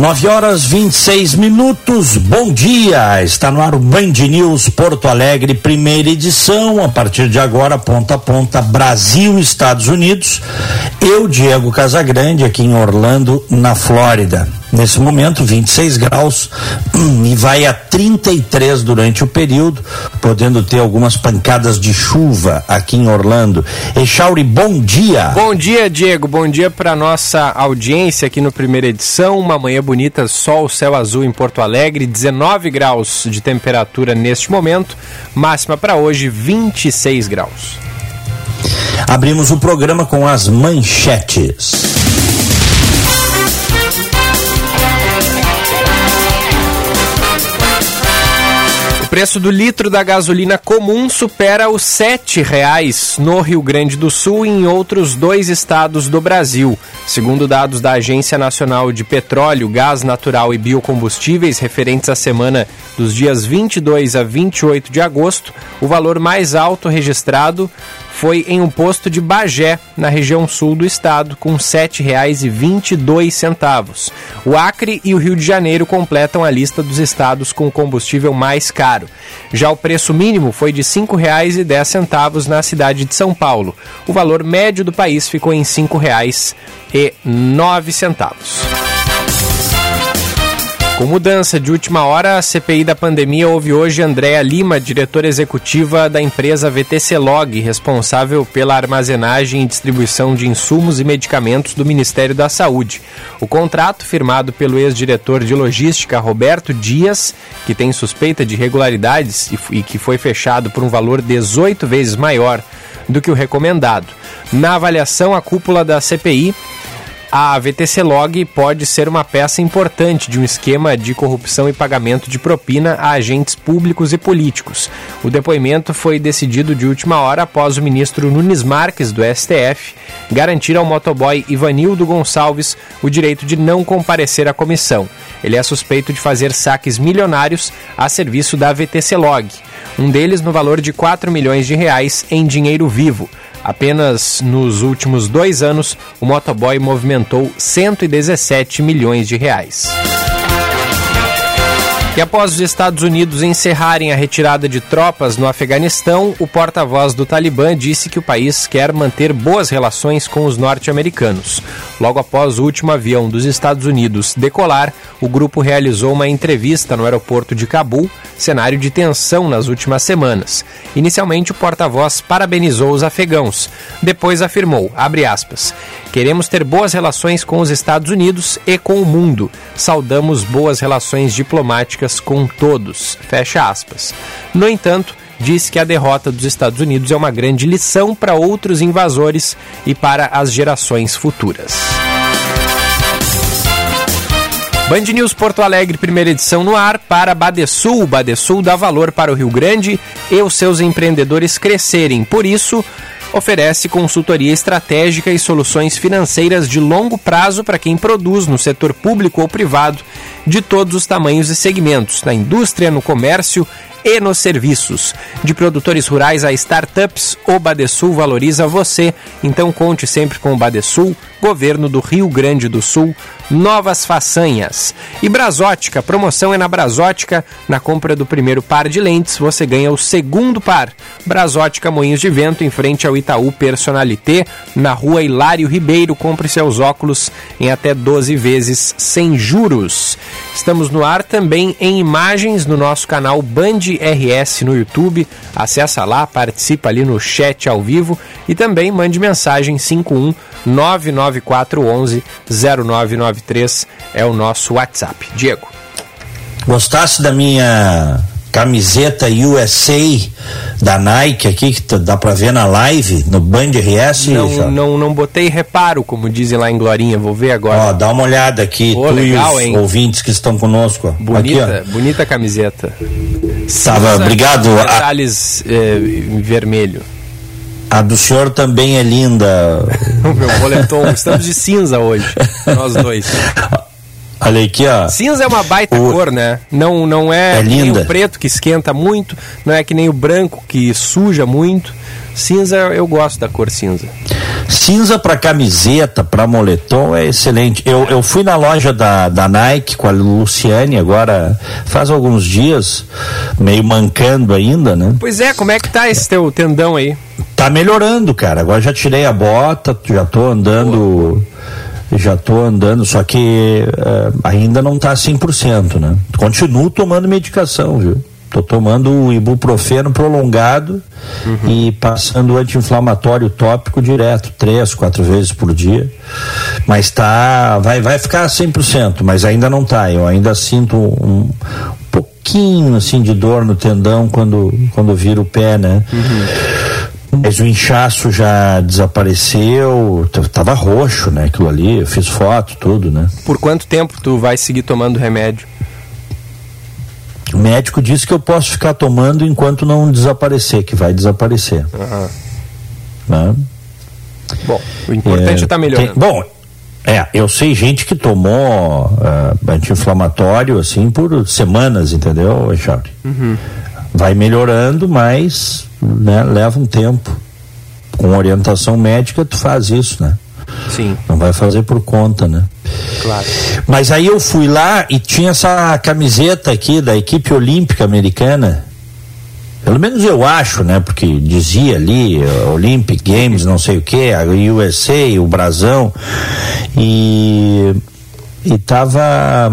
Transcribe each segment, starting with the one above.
9 horas 26 minutos. Bom dia. Está no ar o Band News Porto Alegre, primeira edição. A partir de agora, ponta a ponta, Brasil, Estados Unidos. Eu, Diego Casagrande, aqui em Orlando, na Flórida. Nesse momento, 26 graus hum, e vai a 33 durante o período, podendo ter algumas pancadas de chuva aqui em Orlando. Echauri, bom dia. Bom dia, Diego. Bom dia para nossa audiência aqui no primeira edição. Uma manhã bonita, sol, céu azul em Porto Alegre, 19 graus de temperatura neste momento, máxima para hoje 26 graus. Abrimos o programa com as manchetes. Preço do litro da gasolina comum supera os sete reais no Rio Grande do Sul e em outros dois estados do Brasil. Segundo dados da Agência Nacional de Petróleo, Gás Natural e Biocombustíveis referentes à semana dos dias 22 a 28 de agosto, o valor mais alto registrado foi em um posto de Bagé, na região sul do estado, com R$ 7,22. O Acre e o Rio de Janeiro completam a lista dos estados com combustível mais caro. Já o preço mínimo foi de R$ 5,10 na cidade de São Paulo. O valor médio do país ficou em R$ 5,09. Com mudança de última hora, a CPI da pandemia houve hoje Andréa Lima, diretora executiva da empresa VTC Log, responsável pela armazenagem e distribuição de insumos e medicamentos do Ministério da Saúde. O contrato, firmado pelo ex-diretor de logística Roberto Dias, que tem suspeita de irregularidades e que foi fechado por um valor 18 vezes maior do que o recomendado. Na avaliação, a cúpula da CPI a VTC Log pode ser uma peça importante de um esquema de corrupção e pagamento de propina a agentes públicos e políticos. O depoimento foi decidido de última hora após o ministro Nunes Marques, do STF, garantir ao motoboy Ivanildo Gonçalves o direito de não comparecer à comissão. Ele é suspeito de fazer saques milionários a serviço da VTC Log, um deles no valor de 4 milhões de reais em dinheiro vivo. Apenas nos últimos dois anos, o motoboy movimentou 117 milhões de reais. E após os Estados Unidos encerrarem a retirada de tropas no Afeganistão, o porta-voz do Talibã disse que o país quer manter boas relações com os norte-americanos. Logo após o último avião dos Estados Unidos decolar, o grupo realizou uma entrevista no aeroporto de Cabul, cenário de tensão nas últimas semanas. Inicialmente, o porta-voz parabenizou os afegãos. Depois afirmou, aspas, queremos ter boas relações com os Estados Unidos e com o mundo. Saudamos boas relações diplomáticas com todos. Fecha aspas. No entanto, diz que a derrota dos Estados Unidos é uma grande lição para outros invasores e para as gerações futuras. Band News Porto Alegre, primeira edição no ar para Badesul. Badesul dá valor para o Rio Grande e os seus empreendedores crescerem. Por isso, oferece consultoria estratégica e soluções financeiras de longo prazo para quem produz no setor público ou privado de todos os tamanhos e segmentos, na indústria, no comércio e nos serviços. De produtores rurais a startups, o Badesul valoriza você. Então conte sempre com o Badesul, governo do Rio Grande do Sul, novas façanhas. E Brasótica, promoção é na Brasótica. Na compra do primeiro par de lentes, você ganha o segundo par. Brasótica Moinhos de Vento, em frente ao Itaú Personalité, na rua Hilário Ribeiro. Compre seus óculos em até 12 vezes sem juros. Estamos no ar também em imagens no nosso canal Band RS no YouTube. Acessa lá, participa ali no chat ao vivo e também mande mensagem 51 99411 0993 é o nosso WhatsApp. Diego. Gostasse da minha camiseta USA da Nike aqui, que dá pra ver na live, no Band RS? Não, não, não botei reparo, como dizem lá em Glorinha, vou ver agora. Ó, dá uma olhada aqui, Pô, tu legal, e os hein? ouvintes que estão conosco. Bonita, Aqui, bonita camiseta. Tava, obrigado. A, Detalhes é, em vermelho. a do senhor também é linda. O meu boletom. Estamos de cinza hoje, nós dois. Olha aqui, ó. Cinza é uma baita O- cor, né? Não, não é, É nem o preto que esquenta muito, não é que nem o branco que suja muito. Cinza, eu gosto da cor cinza. Cinza para camiseta, para moletom é excelente. Eu, eu fui na loja da, da Nike com a Luciane agora faz alguns dias, meio mancando ainda, né? Pois é, como é que tá esse teu tendão aí? Tá melhorando, cara. Agora já tirei a bota, já tô andando. Já tô andando, só que eh, ainda não tá 100%, né? Continuo tomando medicação, viu? Tô tomando o ibuprofeno prolongado e passando anti-inflamatório tópico direto, três, quatro vezes por dia. Mas tá, vai, vai ficar 100%, mas ainda não tá. Eu ainda sinto um, pouquinho assim de dor no tendão quando quando vira o pé, né? Mas o inchaço já desapareceu, tava roxo, né? Aquilo ali, eu fiz foto, tudo, né? Por quanto tempo tu vai seguir tomando remédio? O médico disse que eu posso ficar tomando enquanto não desaparecer, que vai desaparecer. Né? Bom, o importante é estar melhorando. tem- bom, é, eu sei gente que tomou ah, anti-inflamatório assim por semanas, entendeu, Echauri? Uhum. Vai melhorando, mas né, leva um tempo. Com orientação médica, tu faz isso, né? Sim, Não vai fazer por conta, né? claro. Mas aí eu fui lá e tinha essa camiseta aqui da equipe olímpica americana. Pelo menos eu acho, né? Porque dizia ali eh, Olympic Games, não sei o que, a USA, o Brasão. E. E tava.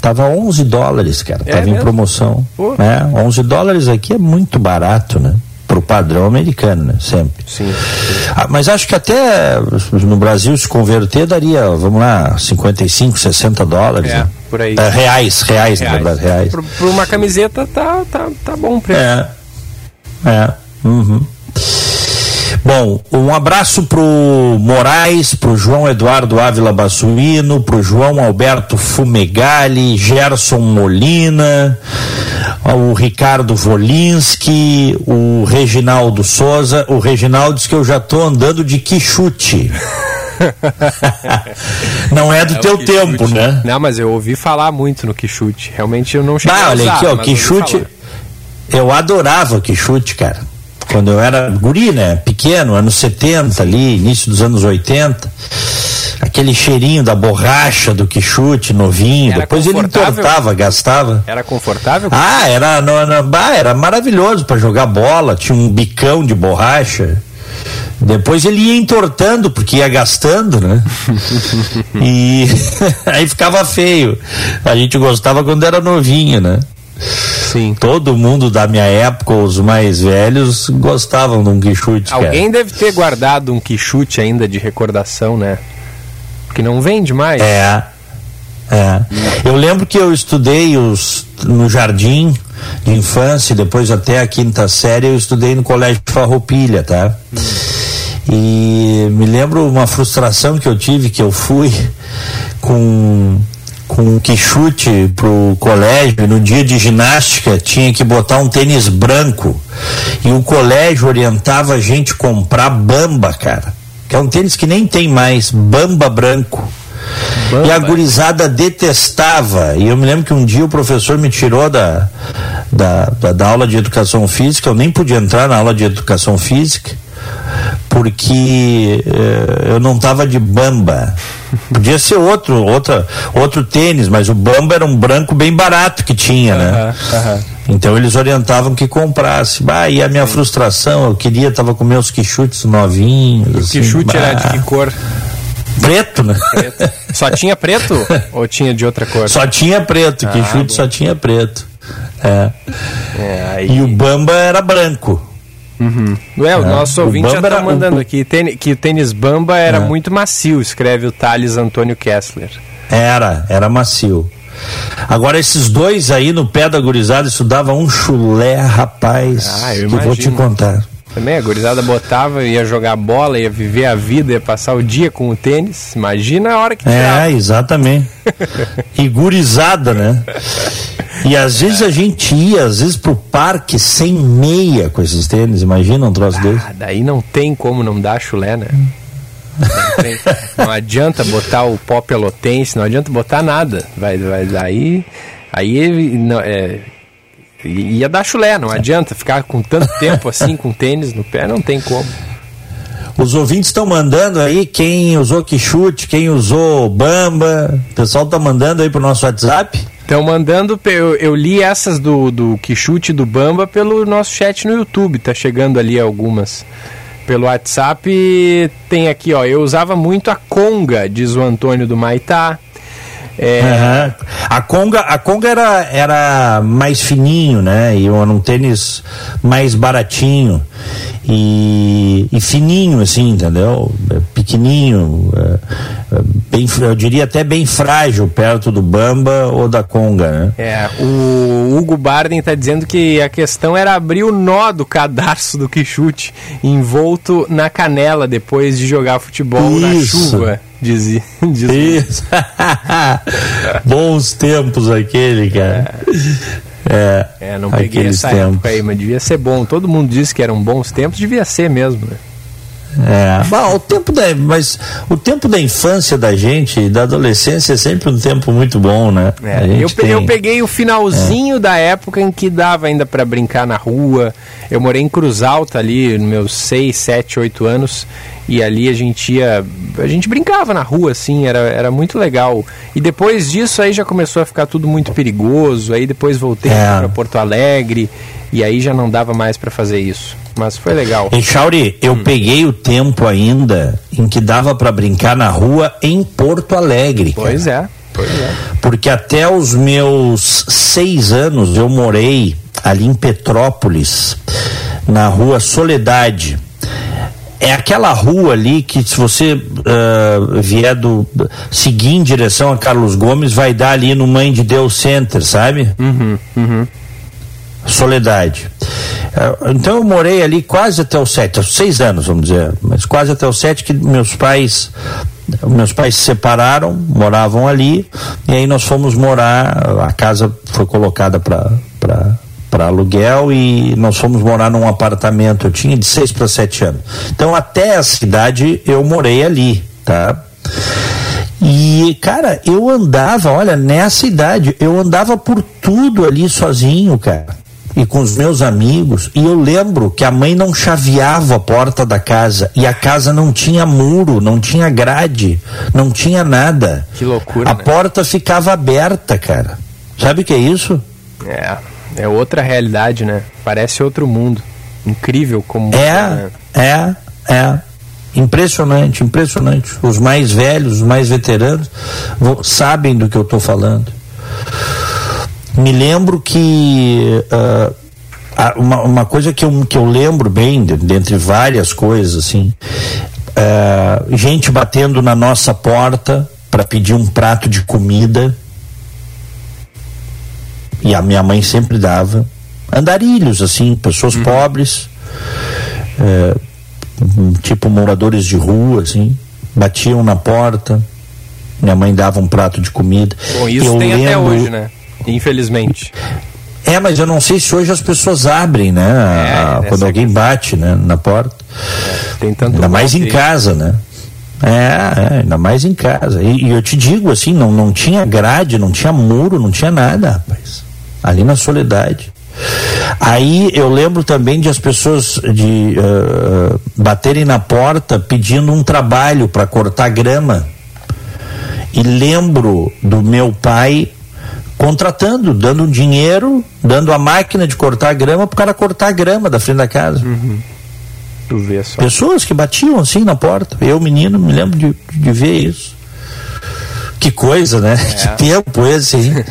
Tava 11 dólares, cara. É tava em mesmo? promoção. Pô. É, 11 dólares aqui é muito barato, né? Pro padrão americano, né? Sempre. Sim. Ah, mas acho que até no Brasil se converter daria, vamos lá, 55, 60 dólares. É, né? por aí. É, reais, reais, na Reais. verdade, reais. Por, por uma camiseta tá, tá, tá bom o preço. É. É. Uhum. Bom, um abraço pro Moraes, pro João Eduardo Ávila Bassuino, pro João Alberto Fumegali, Gerson Molina, o Ricardo Volinski, o Reginaldo Souza. O Reginaldo diz que eu já tô andando de quichute. Não é do É o teu tempo, né? Não, mas eu ouvi falar muito no Quichute. Realmente eu não cheguei Ah, a olha aqui, ó, quichute. Eu adorava quichute, cara. Quando eu era guri, né? Pequeno, anos 70 ali, início dos anos 80. Aquele cheirinho da borracha do quichute novinho. Era Depois ele entortava, gastava. Era confortável? Ah, era, no, no- bah, era maravilhoso para jogar bola. Tinha um bicão de borracha. Depois ele ia entortando, porque ia gastando, né? e aí ficava feio. A gente gostava quando era novinho, né? Sim. Todo mundo da minha época, os mais velhos, gostavam de um quichute, cara. Alguém deve ter guardado um quichute ainda de recordação, né? Que não vende mais. É. É. Eu lembro que eu estudei os, no jardim de infância, depois até a quinta série, eu estudei no colégio Farroupilha, tá? E me lembro uma frustração que eu tive, que eu fui com com um quichute pro colégio no dia de ginástica tinha que botar um tênis branco e o colégio orientava a gente comprar bamba, cara. Que é um tênis que nem tem mais, bamba branco. E a gurizada detestava. E eu me lembro que um dia o professor me tirou da, da, da, da aula de educação física, eu nem podia entrar na aula de educação física, porque eh, eu não tava de bamba. Podia ser outro, outra, outro tênis, mas o bamba era um branco bem barato que tinha, né? Aham. Então eles orientavam que comprasse. Bah, e a minha frustração, eu queria, tava com meus quichutes novinhos. O assim, quichute era bah, de que cor? Preto, né? Preto. Só tinha preto ou tinha de outra cor? Só tinha preto, Ah, quichute só tinha preto. É. É, aí... E o bamba era branco. Ué, o É, nosso o ouvinte já Bamba tá mandando o- aqui tênis- que o tênis Bamba era É. muito macio, escreve o Thales Antônio Kessler. Era, era macio. Agora esses dois aí no pé da gurizada, isso dava um chulé, rapaz. Ah, eu que vou te contar. Também a gurizada botava, ia jogar bola, ia viver a vida, ia passar o dia com o tênis. Imagina a hora que tirava. É, exatamente. e gurizada, né? E às vezes a gente ia, às vezes, pro parque sem meia com esses tênis. Imagina um troço ah, desse. Daí não tem como não dar chulé, né? Não, tem, não adianta botar o pó pelotense, não adianta botar nada. Vai, vai daí. Aí não, é, ia dar chulé, não adianta ficar com tanto tempo assim com tênis no pé, não tem como. Os ouvintes estão mandando aí quem usou Quixute, quem usou Bamba. O pessoal está mandando aí pro nosso WhatsApp. Estão mandando, eu, eu, li essas do, do Quixute do Bamba pelo nosso chat no YouTube, tá chegando ali algumas. Pelo WhatsApp tem aqui, ó, eu usava muito a Conga, diz o Antônio do Maitá. É... Uhum. A Conga, a Conga era, era mais fininho, né? E um tênis mais baratinho e, e fininho, assim, entendeu? Pequenininho, é, é, bem, eu diria até bem frágil perto do Bamba ou da Conga, né? É, o Hugo Barden está dizendo que a questão era abrir o nó do cadarço do Quixute envolto na canela depois de jogar futebol Isso. na chuva. Dizia. dizia. Isso. Bons tempos aquele, cara. É, é não peguei essa tempos. época aí, mas devia ser bom. Todo mundo disse que eram bons tempos, devia ser mesmo, né? É, bom, o tempo da, mas o tempo da infância da gente, da adolescência é sempre um tempo muito bom, né? É, eu, tem... eu peguei o finalzinho é. da época em que dava ainda para brincar na rua. Eu morei em Cruz Alta ali, nos meus 6, 7, 8 anos, e ali a gente ia, a gente brincava na rua assim, era, era muito legal. E depois disso aí já começou a ficar tudo muito perigoso. Aí depois voltei é. para Porto Alegre e aí já não dava mais para fazer isso. Mas foi legal. E Chauri, eu hum. peguei o tempo ainda em que dava para brincar na rua em Porto Alegre. Pois cara. é. Pois é. Porque até os meus seis anos eu morei ali em Petrópolis, na rua Soledade. É aquela rua ali que se você uh, vier do seguir em direção a Carlos Gomes, vai dar ali no Mãe de Deus Center, sabe? Uhum, uhum. Soledade. Uh, então eu morei ali quase até os sete, seis anos, vamos dizer, mas quase até os sete que meus pais meus pais se separaram, moravam ali, e aí nós fomos morar, a casa foi colocada para para aluguel e nós fomos morar num apartamento. Eu tinha de seis para sete anos. Então até a cidade eu morei ali, tá? E, cara, eu andava, olha, nessa idade, eu andava por tudo ali sozinho, cara. E com os meus amigos. E eu lembro que a mãe não chaveava a porta da casa. E a casa não tinha muro, não tinha grade, não tinha nada. Que loucura. A né? porta ficava aberta, cara. Sabe o que é isso? É. É outra realidade, né? Parece outro mundo. Incrível como. É, é, é. Impressionante, impressionante. Os mais velhos, os mais veteranos, sabem do que eu estou falando. Me lembro que uh, uma, uma, coisa que eu, que eu lembro bem, dentre várias coisas, assim, uh, gente batendo na nossa porta para pedir um prato de comida e a minha mãe sempre dava andarilhos, assim, pessoas uhum. pobres, é, tipo moradores de rua, assim, batiam na porta, minha mãe dava um prato de comida. Bom, isso eu tem lembro... até hoje, né? Infelizmente. É, mas eu não sei se hoje as pessoas abrem, né? É, quando alguém bate né, na porta. É, tem tanto Ainda mais em casa, né? É, é, ainda mais em casa. E, e, eu te digo assim, não, não tinha grade, não tinha muro, não tinha nada, rapaz ali na Soledade. Aí eu lembro também de as pessoas de uh, baterem na porta pedindo um trabalho para cortar grama. E lembro do meu pai contratando, dando dinheiro, dando a máquina de cortar grama para o cara cortar a grama da frente da casa. Uhum. Pessoas que batiam assim na porta. Eu, menino, me lembro de, de ver isso. Que coisa, né? É. Que tempo esse, hein?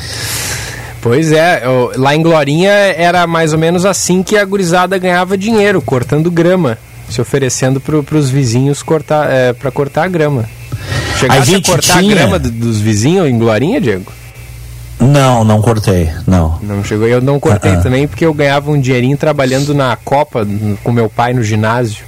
Pois é, eu, lá em Glorinha era mais ou menos assim que a gurizada ganhava dinheiro, cortando grama, se oferecendo para os vizinhos cortar, é, para cortar a grama. Chegasse a, a cortar tinha... a grama do, dos vizinhos em Glorinha, Diego? Não, não cortei, não. Não chegou. Eu não cortei uh -uh. também porque eu ganhava um dinheirinho trabalhando na Copa com meu pai no ginásio.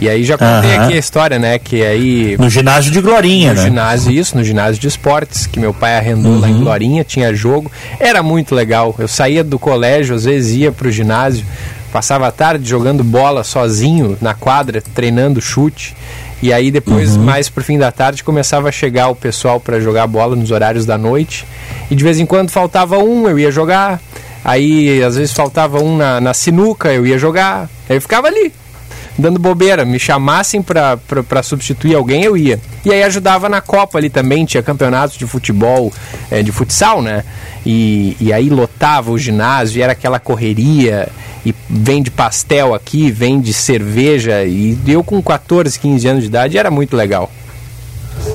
E aí já contei aqui a história, né? Que aí. No ginásio de Glorinha, no né? Ginásio, isso, no ginásio de esportes, que meu pai arrendou lá em uhum. Glorinha, tinha jogo. Era muito legal. Eu saía do colégio, às vezes ia pro ginásio, passava a tarde jogando bola sozinho na quadra, treinando chute. E aí depois, uhum. mais pro fim da tarde, começava a chegar o pessoal para jogar bola nos horários da noite. E de vez em quando faltava um, eu ia jogar. Aí às vezes faltava um na, na sinuca, eu ia jogar. Aí eu ficava ali, dando bobeira. Me chamassem para substituir alguém, eu ia. E aí ajudava na Copa ali também, tinha campeonatos de futebol, é, de futsal, né? E, e aí lotava o ginásio, e era aquela correria, e vende pastel aqui, vende cerveja, e eu com 14, 15 anos de idade era muito legal.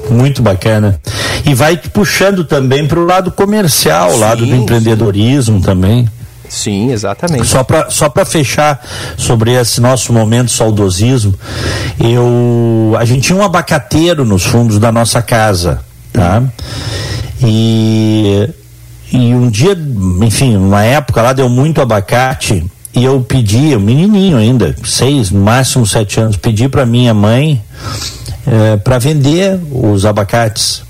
Muito bacana. E vai puxando também para o lado comercial, o lado do empreendedorismo sim. também. Sim, exatamente. Só para só fechar sobre esse nosso momento saudosismo, eu, a gente tinha um abacateiro nos fundos da nossa casa, tá? E, e um dia, enfim, uma época lá deu muito abacate e eu pedi, um menininho ainda, seis, no máximo sete anos, pedi para minha mãe é, eh, para vender os abacates.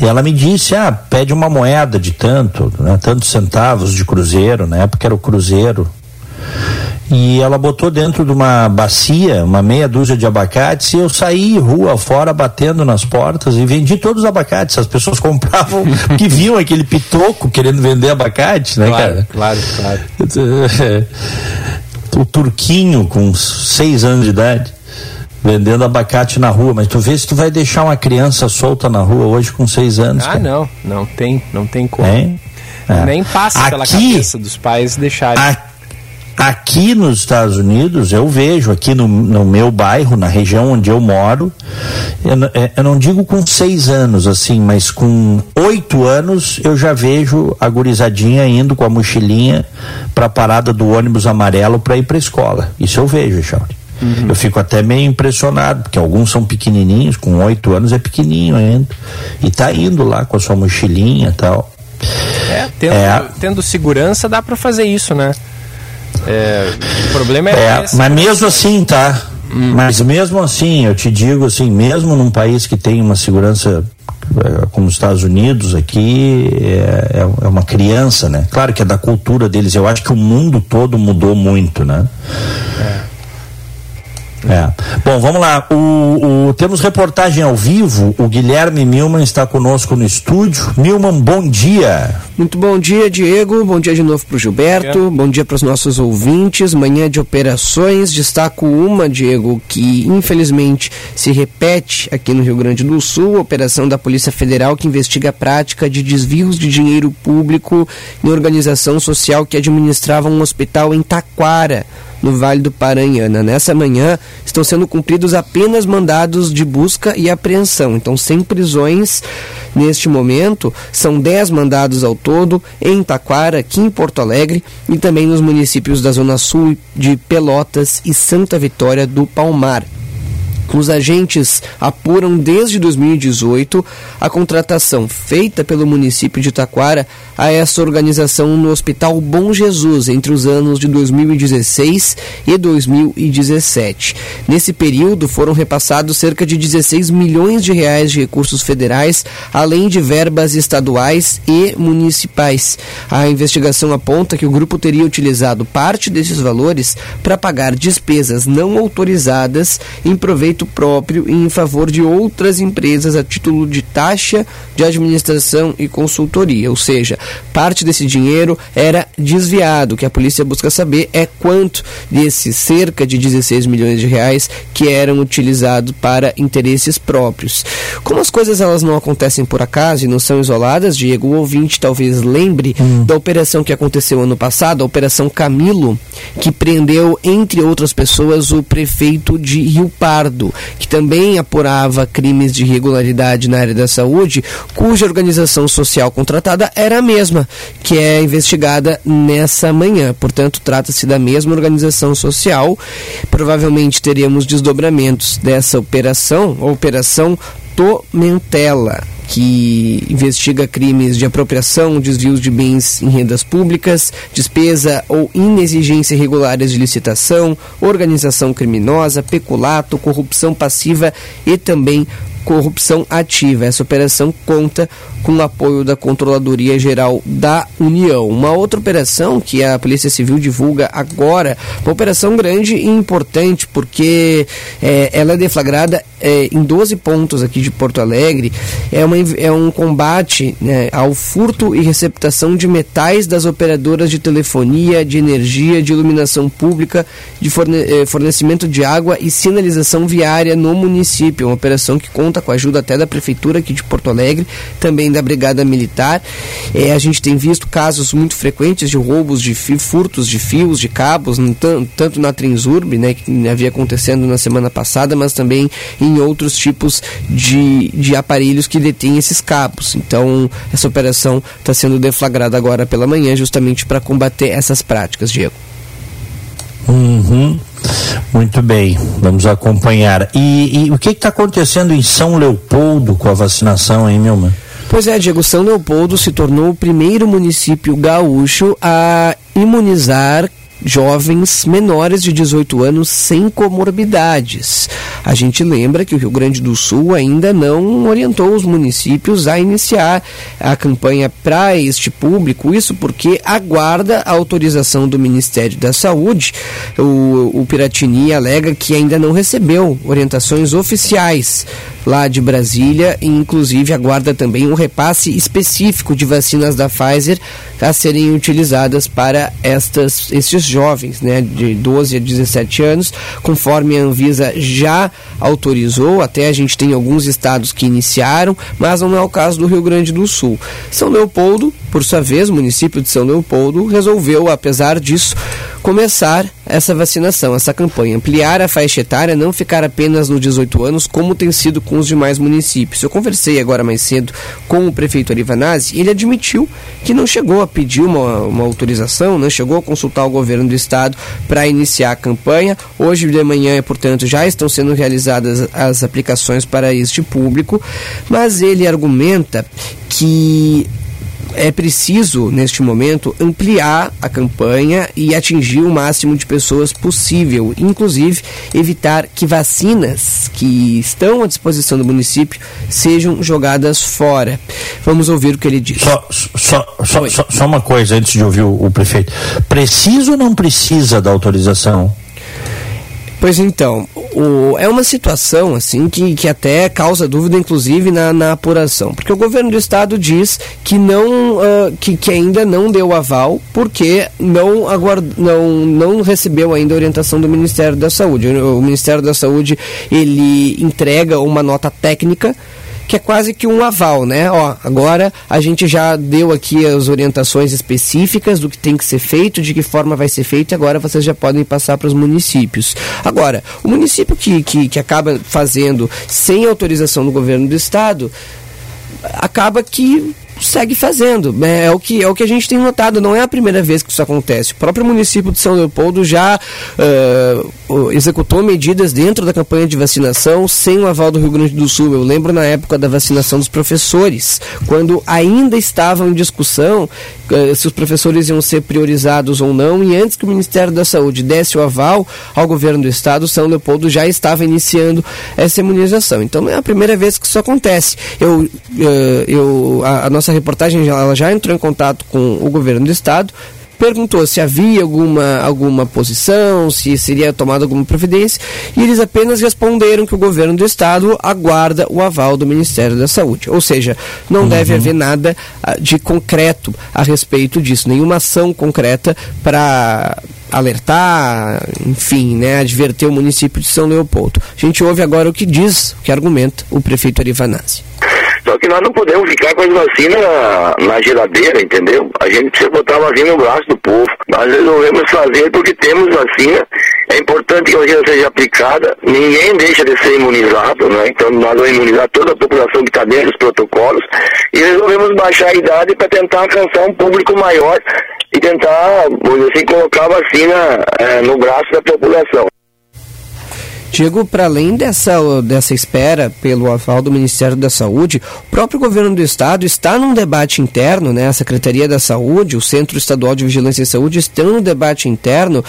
E ela me disse, ah, pede uma moeda de tanto, né, tantos centavos de cruzeiro, na época era o cruzeiro. E ela botou dentro de uma bacia, uma meia dúzia de abacates, e eu saí rua fora batendo nas portas e vendi todos os abacates. As pessoas compravam, que viam aquele pitoco querendo vender abacate, né, claro, cara? Claro, claro. o turquinho com seis anos de idade vendendo abacate na rua, mas tu vê se tu vai deixar uma criança solta na rua hoje com seis anos. Ah, cara. não, não tem, não tem como. É? É. Nem passa aqui, pela cabeça dos pais deixarem. Aqui nos Estados Unidos, eu vejo, aqui no, no meu bairro, na região onde eu moro, eu, é, eu, não digo com seis anos, assim, mas com oito anos eu já vejo a gurizadinha indo com a mochilinha para a parada do ônibus amarelo para ir para a escola. Isso eu vejo, Charles. Uhum. Eu fico até meio impressionado, porque alguns são pequenininhos, com oito anos é pequenininho ainda. E tá indo lá com a sua mochilinha e tal. É, tendo, é. tendo segurança dá para fazer isso, né? É, o problema é, é Mas mesmo assim, tá? Hum. Mas mesmo assim, eu te digo assim, mesmo num país que tem uma segurança é, como os Estados Unidos aqui é, é, é, uma criança, né? Claro que é da cultura deles. Eu acho que o mundo todo mudou muito, né? É. É. Bom, vamos lá. O, o, temos reportagem ao vivo. O Guilherme Milman está conosco no estúdio. Milman, bom dia. Muito bom dia, Diego. Bom dia de novo para o Gilberto. É. Bom dia para os nossos ouvintes. Manhã de operações. Destaco uma, Diego, que infelizmente se repete aqui no Rio Grande do Sul. Operação da Polícia Federal que investiga a prática de desvios de dinheiro público em organização social que administrava um hospital em Taquara no Vale do Paranhana. Nessa manhã estão sendo cumpridos apenas mandados de busca e apreensão, então sem prisões neste momento. São 10 mandados ao todo em Taquara, aqui em Porto Alegre e também nos municípios da Zona Sul de Pelotas e Santa Vitória do Palmar. Os agentes apuram desde 2018 a contratação feita pelo município de Taquara a essa organização no Hospital Bom Jesus entre os anos de 2016 e 2017. Nesse período foram repassados cerca de 16 milhões de reais de recursos federais, além de verbas estaduais e municipais. A investigação aponta que o grupo teria utilizado parte desses valores para pagar despesas não autorizadas em proveito direito próprio em favor de outras empresas a título de taxa de administração e consultoria, ou seja, parte desse dinheiro era desviado. O que a polícia busca saber é quanto desses cerca de 16 milhões de reais que eram utilizados para interesses próprios. Como as coisas elas não acontecem por acaso e não são isoladas, Diego, o ouvinte talvez lembre hum. da operação que aconteceu ano passado, a Operação Camilo, que prendeu, entre outras pessoas, o prefeito de Rio Pardo que também apurava crimes de irregularidade na área da saúde, cuja organização social contratada era a mesma, que é investigada nessa manhã. Portanto, trata-se da mesma organização social. Provavelmente teremos desdobramentos dessa operação, a Operação Tomentela que investiga crimes de apropriação, desvios de bens em rendas públicas, despesa ou inexigência irregulares de licitação, organização criminosa, peculato, corrupção passiva e também corrupção ativa. Essa operação conta com o apoio da Controladoria Geral da União. Uma outra operação que a Polícia Civil divulga agora, uma operação grande e importante, porque é, ela é deflagrada é, em 12 pontos aqui de Porto Alegre. É, uma, é um combate né, ao furto e receptação de metais das operadoras de telefonia, de energia, de iluminação pública, de forne é, fornecimento de água e sinalização viária no município. Uma operação que conta com a ajuda até da Prefeitura aqui de Porto Alegre, também da Brigada Militar. É, a gente tem visto casos muito frequentes de roubos de fio, furtos de fios, de cabos, tanto na Transurb, né, que havia acontecendo na semana passada, mas também em outros tipos de, de aparelhos que detêm esses cabos. Então, essa operação está sendo deflagrada agora pela manhã, justamente para combater essas práticas, Diego. Uhum. Muito bem, vamos acompanhar. E, e o que está acontecendo em São Leopoldo com a vacinação, hein, Milma? Pois é, Diego, São Leopoldo se tornou o primeiro município gaúcho a imunizar jovens menores de 18 anos sem comorbidades. A gente lembra que o Rio Grande do Sul ainda não orientou os municípios a iniciar a campanha para este público, isso porque aguarda a autorização do Ministério da Saúde. O, o Piratini alega que ainda não recebeu orientações oficiais lá de Brasília e inclusive aguarda também um repasse específico de vacinas da Pfizer a serem utilizadas para estas, estes jovens, né, de 12 a 17 anos, conforme a Anvisa já autorizou, até a gente tem alguns estados que iniciaram, mas não é o caso do Rio Grande do Sul. São Leopoldo, por sua vez, o município de São Leopoldo resolveu, apesar disso, começar essa vacinação, essa campanha, ampliar a faixa etária, não ficar apenas nos 18 anos, como tem sido com os demais municípios. Eu conversei agora mais cedo com o prefeito Arivanazzi e ele admitiu que não chegou a pedir uma, uma autorização, não chegou a consultar o governo do estado para iniciar a campanha. Hoje de manhã, portanto, já estão sendo realizadas as aplicações para este público, mas ele argumenta que é preciso, neste momento, ampliar a campanha e atingir o máximo de pessoas possível, inclusive evitar que vacinas que estão à disposição do município sejam jogadas fora. Vamos ouvir o que ele diz. Só, só, só, só, só uma coisa antes de ouvir o, o prefeito. Precisa ou não precisa da autorização? Pois então, o, é uma situação assim que, que até causa dúvida, inclusive, na, na apuração. Porque o governo do estado diz que não uh, que, que ainda não deu aval porque não, aguard, não, não recebeu ainda a orientação do Ministério da Saúde. O Ministério da Saúde ele entrega uma nota técnica que é quase que um aval, né? Ó, agora a gente já deu aqui as orientações específicas do que tem que ser feito, de que forma vai ser feito, e agora vocês já podem passar para os municípios. Agora, o município que, que, que acaba fazendo sem autorização do governo do estado, acaba que segue fazendo. É, é, o que, é o que a gente tem notado, não é a primeira vez que isso acontece. O próprio município de São Leopoldo já uh, executou medidas dentro da campanha de vacinação sem o aval do Rio Grande do Sul. Eu lembro na época da vacinação dos professores, quando ainda estavam em discussão uh, se os professores iam ser priorizados ou não, e antes que o Ministério da Saúde desse o aval ao governo do estado, São Leopoldo já estava iniciando essa imunização. Então não é a primeira vez que isso acontece. Eu, uh, eu, a, a nossa nossa reportagem ela já entrou em contato com o governo do estado, perguntou se havia alguma, alguma posição, se seria tomada alguma providência, e eles apenas responderam que o governo do estado aguarda o aval do Ministério da Saúde. Ou seja, não uhum. deve haver nada ah, de concreto a respeito disso, nenhuma ação concreta para alertar, enfim, né, adverter o município de São Leopoldo. A gente ouve agora o que diz, o que argumenta o prefeito Arivanazzi. Só que nós não podemos ficar com as vacinas na geladeira, entendeu? A gente precisa botar a vacina no braço do povo. Nós resolvemos fazer porque temos vacina. É importante que a vacina seja aplicada. Ninguém deixa de ser imunizado, né? Então nós vamos imunizar toda a população que está dentro dos protocolos. E resolvemos baixar a idade para tentar alcançar um público maior e tentar, vamos assim, colocar a vacina é, no braço da população. Diego, para além dessa, dessa espera pelo aval do Ministério da Saúde, o próprio governo do estado está num debate interno, né? A Secretaria da Saúde, o Centro Estadual de Vigilância e Saúde estão no debate interno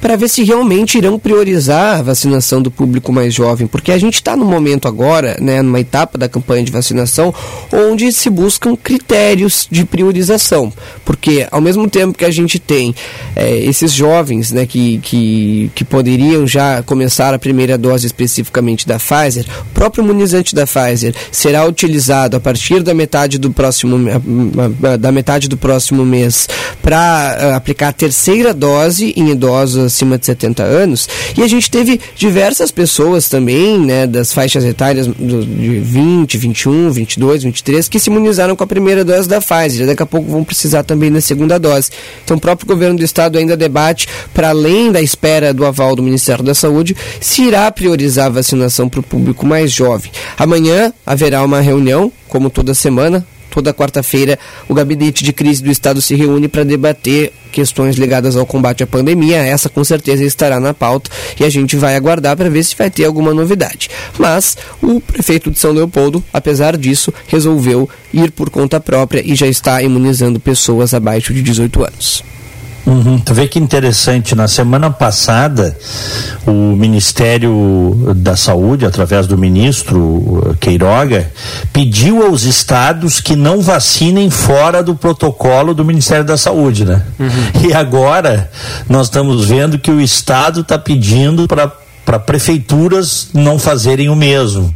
para ver se realmente irão priorizar a vacinação do público mais jovem, porque a gente está no momento agora, né, numa etapa da campanha de vacinação, onde se buscam critérios de priorização, porque ao mesmo tempo que a gente tem é, esses jovens, né, que, que, que poderiam já começar a primeira dose especificamente da Pfizer, o próprio imunizante da Pfizer será utilizado a partir da metade do próximo da metade do próximo mês para uh, aplicar a terceira dose em idosos acima de 70 anos. E a gente teve diversas pessoas também, né, das faixas etárias do, de 20, 21, 22, 23, que se imunizaram com a primeira dose da Pfizer. Daqui a pouco vão precisar também da segunda dose. Então, o próprio governo do estado ainda debate, para além da espera do aval do Ministério da Saúde, se irá priorizar a vacinação para o público mais jovem. Amanhã haverá uma reunião, como toda semana, toda quarta-feira, o gabinete de crise do Estado se reúne para debater questões ligadas ao combate à pandemia. Essa com certeza estará na pauta e a gente vai aguardar para ver se vai ter alguma novidade. Mas o prefeito de São Leopoldo, apesar disso, resolveu ir por conta própria e já está imunizando pessoas abaixo de 18 anos. Uhum. Tu vê que interessante, na semana passada, o Ministério da Saúde, através do ministro uh, Queiroga, pediu aos estados que não vacinem fora do protocolo do Ministério da Saúde, né? Uhum. E agora nós estamos vendo que o estado está pedindo para prefeituras não fazerem o mesmo.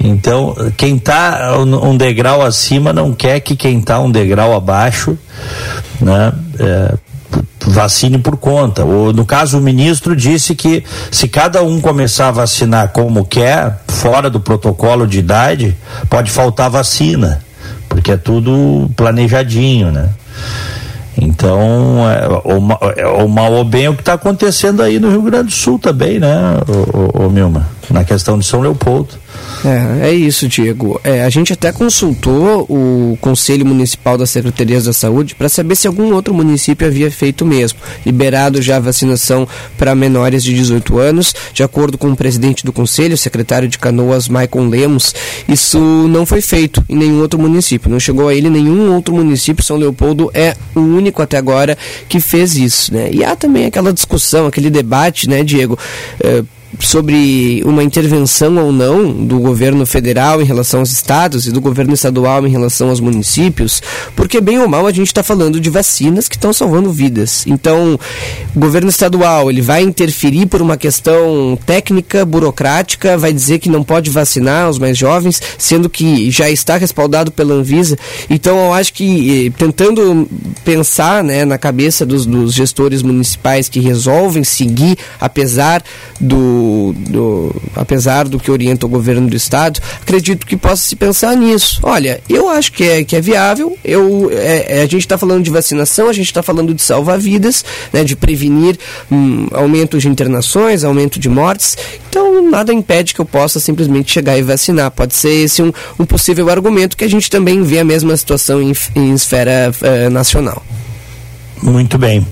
Então, quem está um degrau acima não quer que quem está um degrau abaixo né, é, vacine por conta. Ou, no caso, o ministro disse que se cada um começar a vacinar como quer, fora do protocolo de idade, pode faltar vacina, porque é tudo planejadinho, né? Então, é, o, é, o mal ou bem é o que está acontecendo aí no Rio Grande do Sul também, né, o, o Milma? Na questão de São Leopoldo. É, é isso, Diego. É, a gente até consultou o Conselho Municipal das Secretarias da Saúde para saber se algum outro município havia feito mesmo, liberado já a vacinação para menores de 18 anos. De acordo com o presidente do Conselho, secretário de Canoas, Maicon Lemos, isso não foi feito em nenhum outro município. Não chegou a ele nenhum outro município. São Leopoldo é o único até agora que fez isso. Né? E há também aquela discussão, aquele debate, né, Diego? É, sobre uma intervenção ou não do governo federal em relação aos estados e do governo estadual em relação aos municípios, porque bem ou mal a gente está falando de vacinas que estão salvando vidas. Então, o governo estadual ele vai interferir por uma questão técnica, burocrática, vai dizer que não pode vacinar os mais jovens, sendo que já está respaldado pela Anvisa. Então, eu acho que eh, tentando pensar né, na cabeça dos, dos gestores municipais que resolvem seguir, apesar do do, apesar do que orienta o governo do estado, acredito que possa se pensar nisso. Olha, eu acho que é, que é viável. Eu, é, é a gente está falando de vacinação, a gente está falando de salvar vidas, né, de prevenir hum, aumento de internações, aumento de mortes. Então, nada impede que eu possa simplesmente chegar e vacinar. Pode ser esse um, um possível argumento que a gente também vê a mesma situação em, em esfera uh, nacional. Muito bem.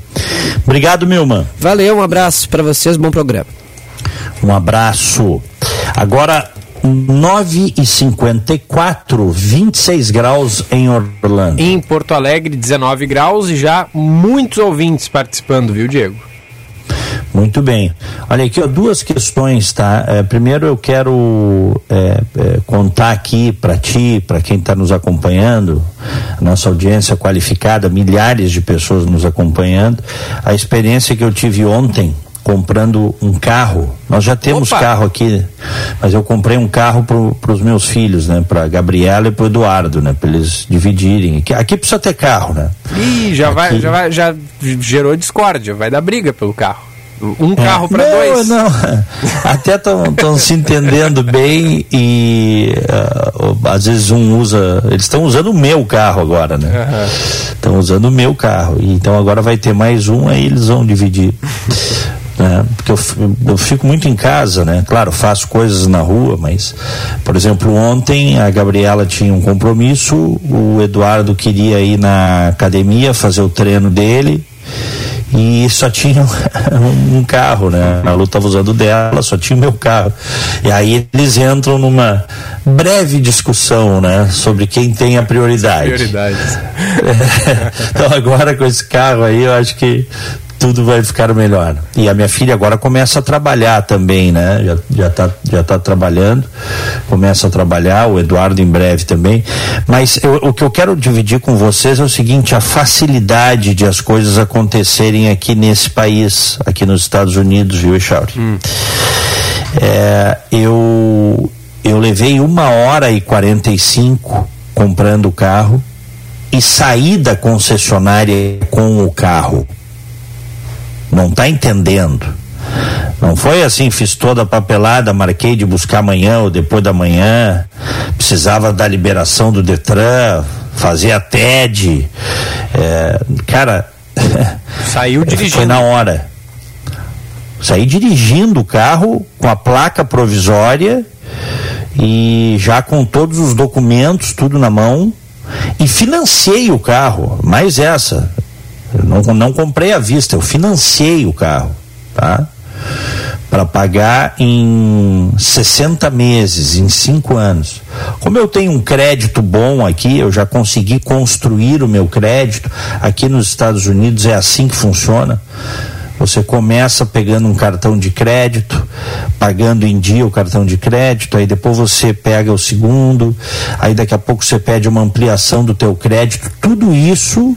Obrigado, Milman. Valeu, um abraço para vocês, bom programa. Um abraço. Agora, 9 e 54, 26 graus em Orlando. Em Porto Alegre, 19 graus e já muitos ouvintes participando, viu, Diego? Muito bem. Olha aqui, ó, duas questões, tá? É, primeiro eu quero é, é, contar aqui para ti, para quem está nos acompanhando, nossa audiência qualificada, milhares de pessoas nos acompanhando, a experiência que eu tive ontem comprando um carro. Nós já temos Opa. carro aqui, mas eu comprei um carro para os meus filhos, né? Para Gabriela e para Eduardo, né? Para eles dividirem. Aqui, aqui, precisa ter carro, né? Ih, já aqui... vai, já vai, já gerou discórdia, vai dar briga pelo carro. Um é. carro para dois? Não, até estão se entendendo bem e uh, às vezes um usa. Eles estão usando o meu carro agora, né? Estão uhum. usando o meu carro. Então agora vai ter mais um, aí eles vão dividir né? Porque eu, eu fico muito em casa, né? Claro, faço coisas na rua, mas, por exemplo, ontem a Gabriela tinha um compromisso, o Eduardo queria ir na academia fazer o treino dele e só tinha um, carro, né? A Lu estava usando dela, só tinha o meu carro. E aí eles entram numa breve discussão, né? Sobre quem tem a prioridade. Prioridades. então agora com esse carro aí, eu acho que tudo vai ficar melhor. E a minha filha agora começa a trabalhar também, né? Já, já, tá, já tá trabalhando, começa a trabalhar, o Eduardo em breve também. Mas eu, o que eu quero dividir com vocês é o seguinte: a facilidade de as coisas acontecerem aqui nesse país, aqui nos Estados Unidos, viu, Echauri? Hum. É, eu, eu levei uma hora e 45 comprando o carro e saí da concessionária com o carro não está entendendo. Não foi assim, fiz toda a papelada, marquei de buscar amanhã ou depois da manhã, precisava da liberação do Detran, fazer a TED. É, cara. Saiu dirigindo. Foi na hora. Saí dirigindo o carro com a placa provisória e já com todos os documentos, tudo na mão. E financiei o carro, mais essa. Eu não, não comprei à vista, eu financiei o carro, tá? Para pagar em 60 meses, em 5 anos. Como eu tenho um crédito bom aqui, eu já consegui construir o meu crédito. Aqui nos Estados Unidos é assim que funciona. Você começa pegando um cartão de crédito, pagando em dia o cartão de crédito, aí depois você pega o segundo, aí daqui a pouco você pede uma ampliação do teu crédito. Tudo isso,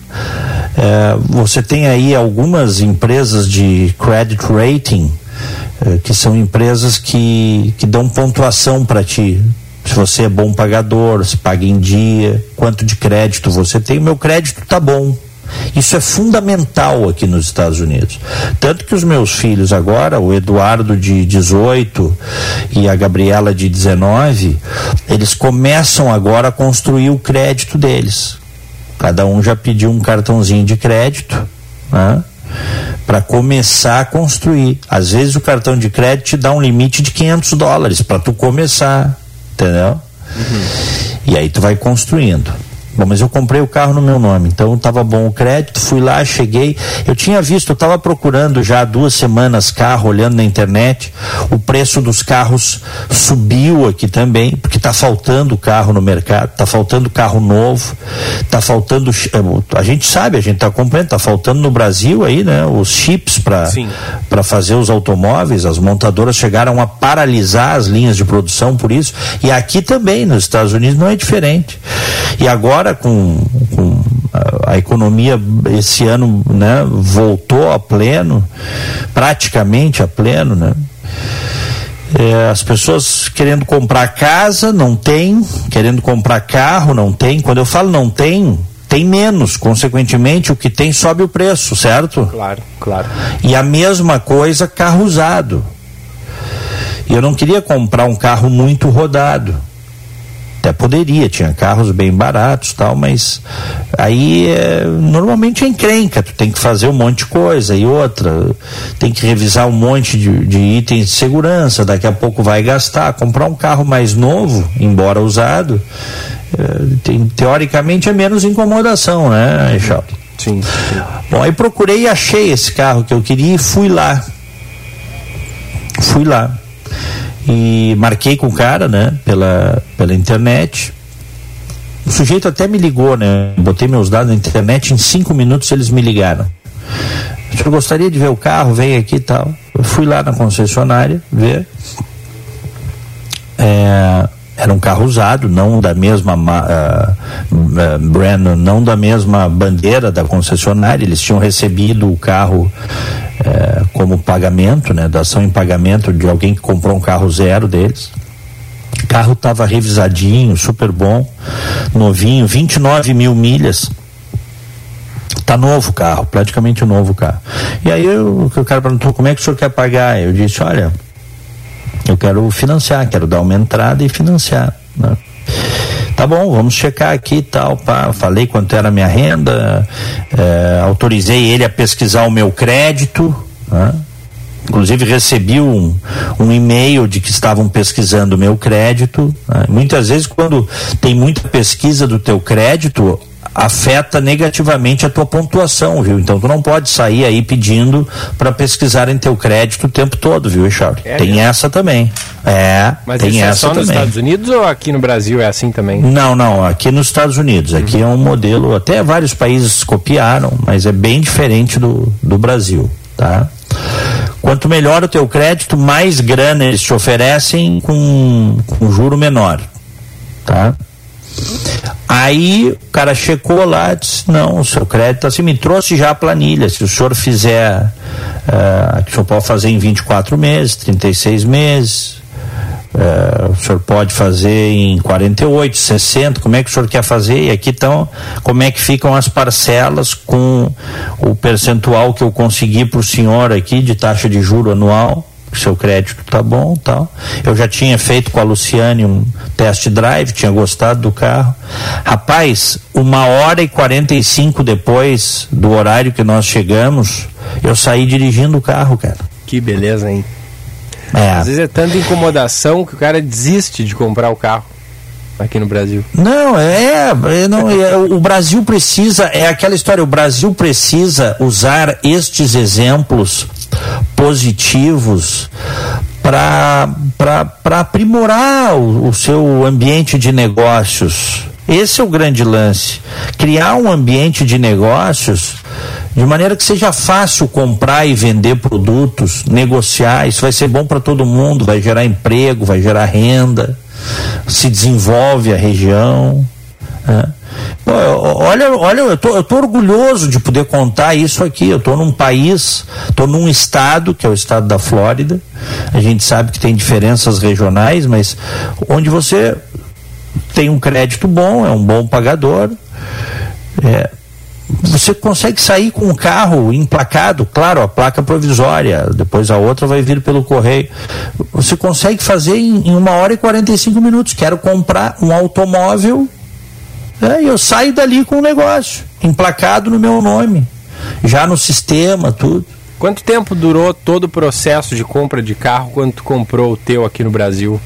é, você tem aí algumas empresas de credit rating, é, que são empresas que, que dão pontuação para ti se você é bom pagador, se paga em dia, quanto de crédito você tem, meu crédito tá bom. Isso é fundamental aqui nos Estados Unidos. Tanto que os meus filhos agora, o Eduardo de 18 e a Gabriela de 19, eles começam agora a construir o crédito deles. Cada um já pediu um cartãozinho de crédito, né? Para começar a construir. Às vezes o cartão de crédito te dá um limite de 500 dólares para tu começar, entendeu? Uhum. E aí tu vai construindo. Bom, mas eu comprei o carro no meu nome, então estava bom o crédito, fui lá, cheguei. Eu tinha visto, eu estava procurando já há duas semanas carro, olhando na internet. O preço dos carros subiu aqui também, porque está faltando carro no mercado, está faltando carro novo, está faltando. Eh, a gente sabe, a gente está acompanhando, está faltando no Brasil aí, né? Os chips para fazer os automóveis, as montadoras chegaram a paralisar as linhas de produção por isso. E aqui também, nos Estados Unidos, não é diferente. E agora agora com, com a, a, economia esse ano né, voltou a pleno, praticamente a pleno, né? É, as pessoas querendo comprar casa não tem, querendo comprar carro não tem. Quando eu falo não tem, tem menos, consequentemente o que tem sobe o preço, certo? Claro, claro. E a mesma coisa carro usado. Eu não queria comprar um carro muito rodado até poderia, tinha carros bem baratos tal, mas aí é, normalmente é encrenca, tu tem que fazer um monte de coisa e outra, tem que revisar um monte de, de itens de segurança, daqui a pouco vai gastar, comprar um carro mais novo, embora usado, é, tem, teoricamente é menos incomodação, né, Eixal? Sim, sim. Bom, aí procurei e achei esse carro que eu queria e fui lá. Fui lá e marquei com o cara, né, pela, pela internet. O sujeito até me ligou, né? Botei meus dados na internet, em cinco minutos eles me ligaram. Eu gostaria de ver o carro, vem aqui e tal. Eu fui lá na concessionária ver. É, era um carro usado, não da mesma uh, uh, não da mesma bandeira da concessionária. Eles tinham recebido o carro como pagamento, né, dação em pagamento de alguém que comprou um carro zero deles. O carro estava revisadinho, super bom, novinho, 29 mil milhas. Tá novo o carro, praticamente novo o carro. E aí eu, o cara perguntou como é que o senhor quer pagar? Eu disse, olha, eu quero financiar, quero dar uma entrada e financiar. Né? Tá bom, vamos checar aqui e tal. Pá. Falei quanto era a minha renda, é, autorizei ele a pesquisar o meu crédito. Né? Inclusive recebi um, um e-mail de que estavam pesquisando o meu crédito. Né? Muitas vezes, quando tem muita pesquisa do teu crédito, afeta negativamente a tua pontuação, viu? Então tu não pode sair aí pedindo para pesquisar em teu crédito o tempo todo, viu, Richard? É, tem né? essa também. É, Mas tem isso é essa só nos também. Estados Unidos ou aqui no Brasil é assim também? Não, não, aqui nos Estados Unidos. Aqui é um modelo, até vários países copiaram, mas é bem diferente do, do Brasil, tá? Quanto melhor o teu crédito, mais grana eles te oferecem com, com juro menor, tá? Aí o cara checou lá disse, não, o seu crédito assim, me trouxe já a planilha, se o senhor fizer, uh, que o senhor pode fazer em 24 meses, 36 meses, uh, o senhor pode fazer em 48, 60, como é que o senhor quer fazer? E aqui estão, como é que ficam as parcelas com o percentual que eu consegui para o senhor aqui de taxa de juro anual seu crédito tá bom tal. Eu já tinha feito com a Luciane um test drive, tinha gostado do carro. Rapaz, uma hora e 45 depois do horário que nós chegamos, eu saí dirigindo o carro, cara. Que beleza, hein? É. Às vezes é tanta incomodação que o cara desiste de comprar o carro aqui no Brasil. Não, é, é, não, é, o Brasil precisa, é aquela história, o Brasil precisa usar estes exemplos positivos para aprimorar o, o seu ambiente de negócios. Esse é o grande lance. Criar um ambiente de negócios de maneira que seja fácil comprar e vender produtos, negociar. Isso vai ser bom para todo mundo, vai gerar emprego, vai gerar renda, se desenvolve a região. Né? Olha, olha, eu tô, eu tô orgulhoso de poder contar isso aqui. Eu tô num país, tô num estado, que é o estado da Flórida. A gente sabe que tem diferenças regionais, mas onde você tem um crédito bom, é um bom pagador. É, você consegue sair com um carro emplacado, claro, a placa provisória, depois a outra vai vir pelo correio. Você consegue fazer em, em uma hora e 45 minutos. Quero comprar um automóvel é, eu saio dali com o negócio, emplacado no meu nome, já no sistema, tudo. Quanto tempo durou todo o processo de compra de carro quando tu comprou o teu aqui no Brasil?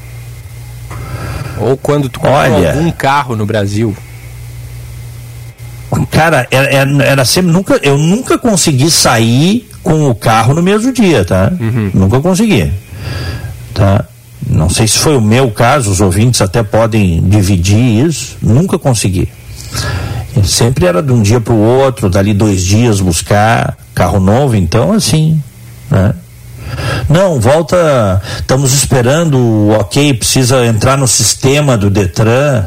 Ou quando tu comprou Olha, algum carro no Brasil? Cara, era, era, sempre nunca, eu nunca consegui sair com o carro no mesmo dia, tá? Uhum. Nunca consegui, tá? Não sei se foi o meu caso, os ouvintes até podem dividir isso. Nunca consegui. Sempre era de um dia para o outro, dali dois dias buscar carro novo, então assim, né? Não, volta. Estamos esperando, ok, precisa entrar no sistema do Detran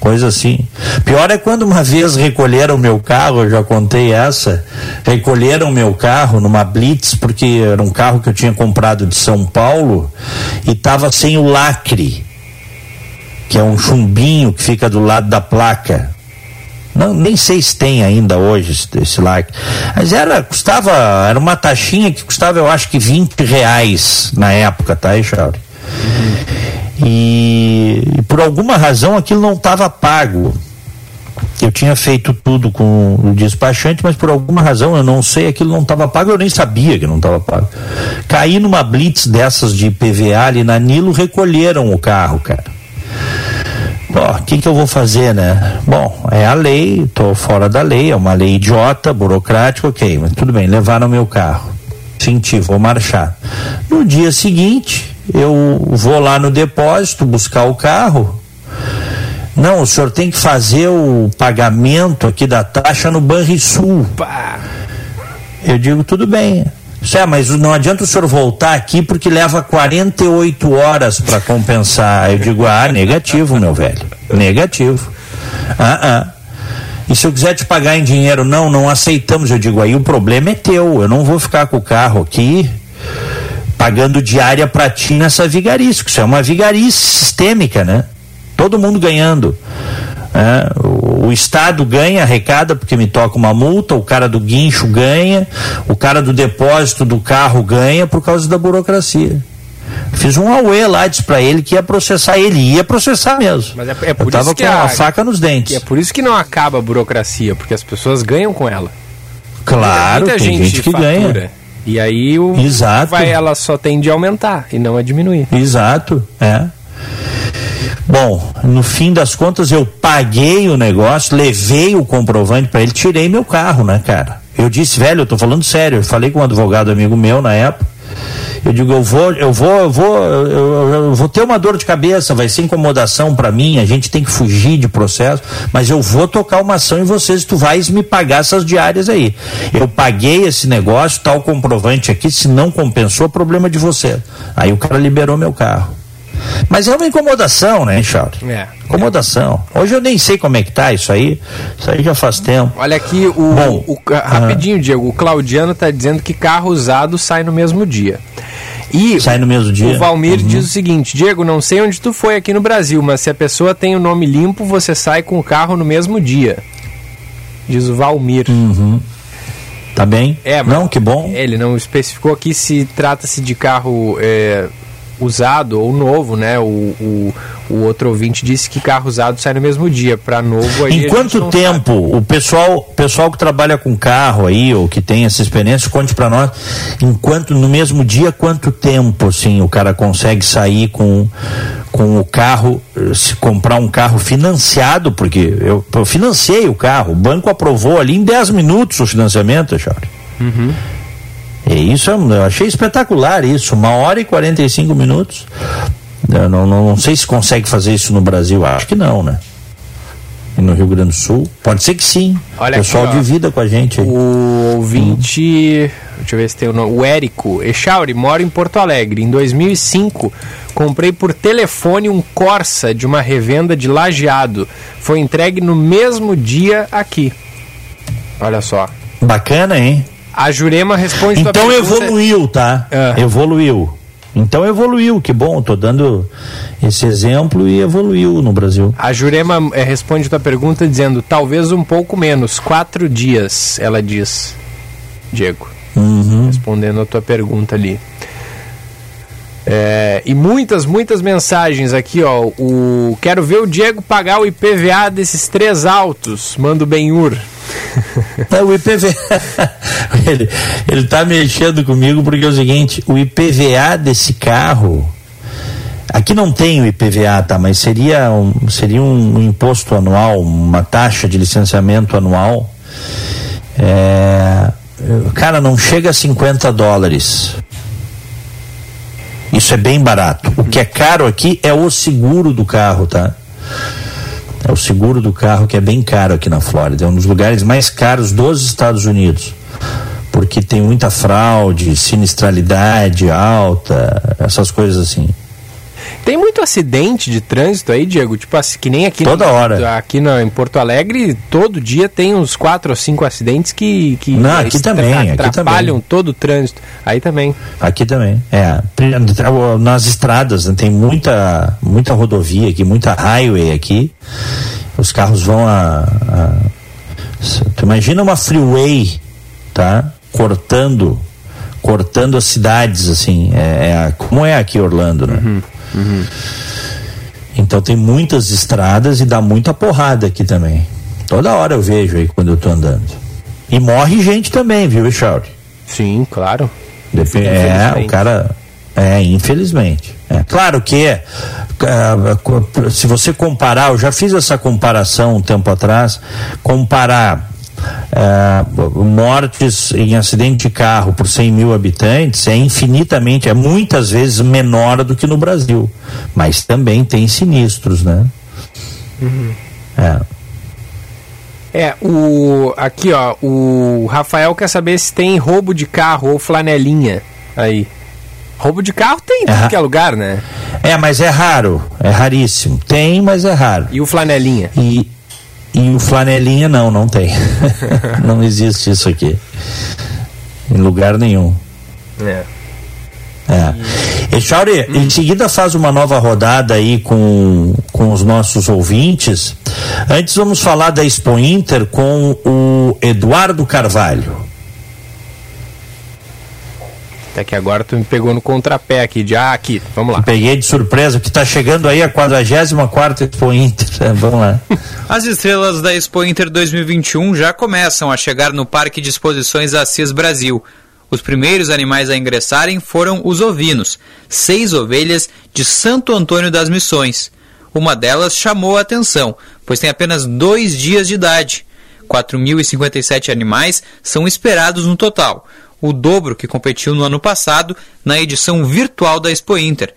coisa assim. Pior é quando uma vez recolheram meu carro, eu já contei essa, recolheram meu carro numa blitz, porque era um carro que eu tinha comprado de São Paulo e estava sem o lacre, que é um chumbinho que fica do lado da placa. Não, nem sei se tem ainda hoje esse, esse lacre. Mas era, custava, era uma taxinha que custava, eu acho que 20 reais na época, tá, Charles? Uhum. E, e, por alguma razão aquilo não estava pago. Eu tinha feito tudo com o despachante, mas por alguma razão eu não sei, aquilo não estava pago, eu nem sabia que não estava pago. Caí numa blitz dessas de PVA ali na Nilo, recolheram o carro, cara. O que, que eu vou fazer, né? Bom, é a lei, estou fora da lei, é uma lei idiota, burocrática, ok, mas tudo bem, levaram meu carro. Senti, vou marchar. No dia seguinte, eu vou lá no depósito buscar o carro. Não, o senhor tem que fazer o pagamento aqui da taxa no Banrisul. Eu digo, tudo bem. É, mas não adianta o senhor voltar aqui porque leva 48 horas para compensar. Eu digo, ah, negativo, meu velho. Negativo. Ah, ah. E se eu quiser te pagar em dinheiro, não, não aceitamos. Eu digo, aí o problema é teu. Eu não vou ficar com o carro aqui pagando diária para ti nessa vigarice, isso é uma vigarice sistêmica, né? Todo mundo ganhando. É, o, o, Estado ganha, arrecada porque me toca uma multa, o cara do guincho ganha, o cara do depósito do carro ganha por causa da burocracia. Fiz um auê lá, disse pra ele que ia processar ele, ia processar mesmo. Mas é, é por Eu tava isso que com a, a faca nos dentes. É por isso que não acaba a burocracia, porque as pessoas ganham com ela. Claro, Muita tem gente, que fatura. ganha. E aí o Exato. vai ela só tende a aumentar e não a diminuir. Exato, é. Bom, no fim das contas eu paguei o negócio, levei o comprovante para ele, tirei meu carro, né, cara? Eu disse, velho, eu tô falando sério, eu falei com um advogado amigo meu na época. Eu digo, eu vou, eu vou, eu vou, eu, eu, vou ter uma dor de cabeça, vai ser incomodação para mim, a gente tem que fugir de processo, mas eu vou tocar uma ação em vocês, tu vais me pagar essas diárias aí. Eu paguei esse negócio, tal comprovante aqui, se não compensou, problema de você. Aí o cara liberou meu carro. Mas é uma incomodação, né, Charles? É. Incomodação. Hoje eu nem sei como é que tá isso aí. Isso aí já faz tempo. Olha aqui, o, Bom, o- rapidinho, Diego, o Claudiano tá dizendo que carro usado sai no mesmo dia. E Sai no mesmo dia. o Valmir Uhum. diz o seguinte: Diego, não sei onde tu foi aqui no Brasil, mas se a pessoa tem o nome limpo, você sai com o carro no mesmo dia. Diz o Valmir. Tá bem? É, Não, que bom. Ele não especificou aqui se trata-se de carro é, usado ou novo, né? O, o, o outro ouvinte disse que carro usado sai no mesmo dia. Para novo, aí Em quanto tempo o pessoal, pessoal que trabalha com carro aí ou que tem essa experiência, conte para nós, enquanto no mesmo dia quanto tempo assim o cara consegue sair com com o carro, se comprar um carro financiado, porque eu, eu financiei o carro, o banco aprovou ali em 10 minutos o financiamento, Charles. E isso é um- eu achei espetacular isso, uma hora e 45 minutos. Eu não, não, não sei se consegue fazer isso no Brasil, acho que não, né? E no Rio Grande do Sul? Pode ser que sim. Olha o pessoal aqui, ó. divida com a gente aí. O ouvinte, deixa eu ver se tem o nome, o Érico Echauri, mora em Porto Alegre. Em 2005, comprei por telefone um Corsa de uma revenda de lajeado. Foi entregue no mesmo dia aqui. Olha só. Bacana, hein? A Jurema responde tua Então evoluiu, tá? É. Evoluiu. Então evoluiu, que bom, tô dando esse exemplo e evoluiu no Brasil. A Jurema eh, responde tua pergunta dizendo talvez um pouco menos, quatro dias, ela diz. Diego. Uhum. respondendo a tua pergunta ali. É, e muitas, muitas mensagens aqui, ó. O quero ver o Diego pagar o IPVA desses três autos. Manda o Benhur. É, o IPVA. ele, ele tá mexendo comigo porque é o seguinte: o IPVA desse carro. Aqui não tem o IPVA, tá? Mas seria um, seria um, imposto anual, uma taxa de licenciamento anual. É, cara, não chega a 50 dólares. Isso é bem barato. O que é caro aqui é o seguro do carro, tá? É o seguro do carro que é bem caro aqui na Flórida. É um dos lugares mais caros dos Estados Unidos. Porque tem muita fraude, sinistralidade alta, essas coisas assim. Tem muito acidente de trânsito aí, Diego? Tipo assim, que nem aqui Toda no- hora. Aqui na, em Porto Alegre, todo dia tem uns quatro ou cinco acidentes que, que Não, aqui estra- também, aqui atrapalham também. todo o trânsito. Aí também. Aqui também. É. Nas estradas, né, tem muita, muita rodovia aqui, muita highway aqui. Os carros vão a. a tu imagina uma freeway, tá? Cortando. Cortando as cidades, assim. É, é como é aqui Orlando, né? Então tem muitas estradas e dá muita porrada aqui também. Toda hora eu vejo aí quando eu tô andando. E morre gente também, viu, Charles? Sim, claro. É, o cara. É, infelizmente. É. Claro que é. ah, se você comparar, eu já fiz essa comparação um tempo atrás, comparar ah, mortes em acidente de carro por 100 mil habitantes é infinitamente, é muitas vezes menor do que no Brasil. Mas também tem sinistros, né? É. É, o. Aqui, ó. O Rafael quer saber se tem roubo de carro ou flanelinha aí. Roubo de carro tem em É. tudo que é lugar, né? é, mas é raro, é raríssimo. Tem, mas é raro. E o flanelinha? E, e o flanelinha não, não tem. não existe isso aqui. Em lugar nenhum. É. É. E Chauri, em seguida faz uma nova rodada aí com, com os nossos ouvintes. Antes vamos falar da Expo Inter com o Eduardo Carvalho. Até que agora tu me pegou no contrapé aqui, de ah, aqui, vamos lá. Peguei de surpresa, que está chegando aí a 44 Expo Inter. É, vamos lá. As estrelas da Expo Inter 2021 já começam a chegar no Parque de Exposições Assis Brasil. Os primeiros animais a ingressarem foram os ovinos, seis ovelhas de Santo Antônio das Missões. Uma delas chamou a atenção, pois tem apenas dois dias de idade. 4.057 animais são esperados no total, o dobro que competiu no ano passado na edição virtual da Expo Inter.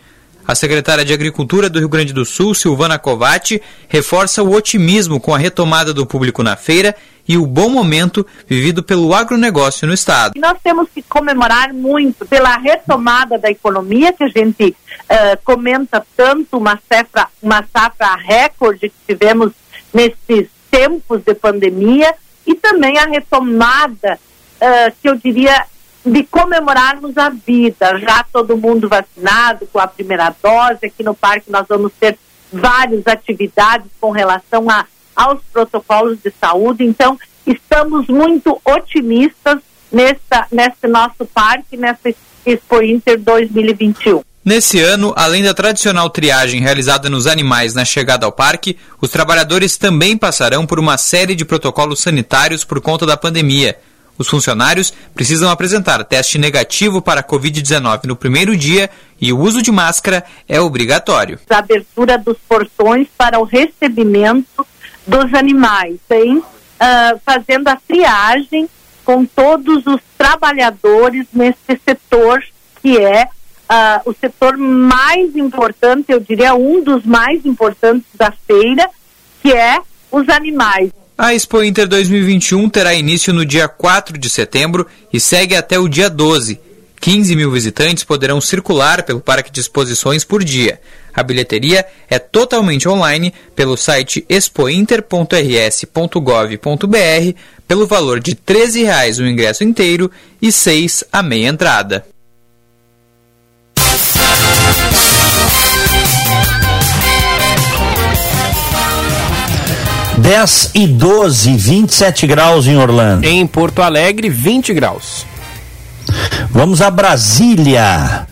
A secretária de Agricultura do Rio Grande do Sul, Silvana Covatti, reforça o otimismo com a retomada do público na feira e o bom momento vivido pelo agronegócio no estado. Nós temos que comemorar muito pela retomada da economia, que a gente uh, comenta tanto uma safra, uma safra recorde que tivemos nesses tempos de pandemia e também a retomada, uh, que eu diria, de comemorarmos a vida. Já todo mundo vacinado com a primeira dose, aqui no parque nós vamos ter várias atividades com relação a aos protocolos de saúde. Então, estamos muito otimistas nessa, nesse nosso parque, nessa Expo Inter 2021. Nesse ano, além da tradicional triagem realizada nos animais na chegada ao parque, os trabalhadores também passarão por uma série de protocolos sanitários por conta da pandemia. Os funcionários precisam apresentar teste negativo para a Covid-19 no primeiro dia e o uso de máscara é obrigatório. A abertura dos portões para o recebimento dos animais, hein? Uh, fazendo a triagem com todos os trabalhadores nesse setor que é uh, o setor mais importante, eu diria um dos mais importantes da feira, que é os animais. A Expo Inter 2021 terá início no dia 4 de setembro e segue até o dia 12. 15 mil visitantes poderão circular pelo parque de exposições por dia. A bilheteria é totalmente online pelo site expointer.rs.gov.br pelo valor de R$ 13,00 o ingresso inteiro e R$ 6 a meia entrada. Dez e 12, 27 graus em Orlando. Em Porto Alegre, 20 graus. Vamos a Brasília.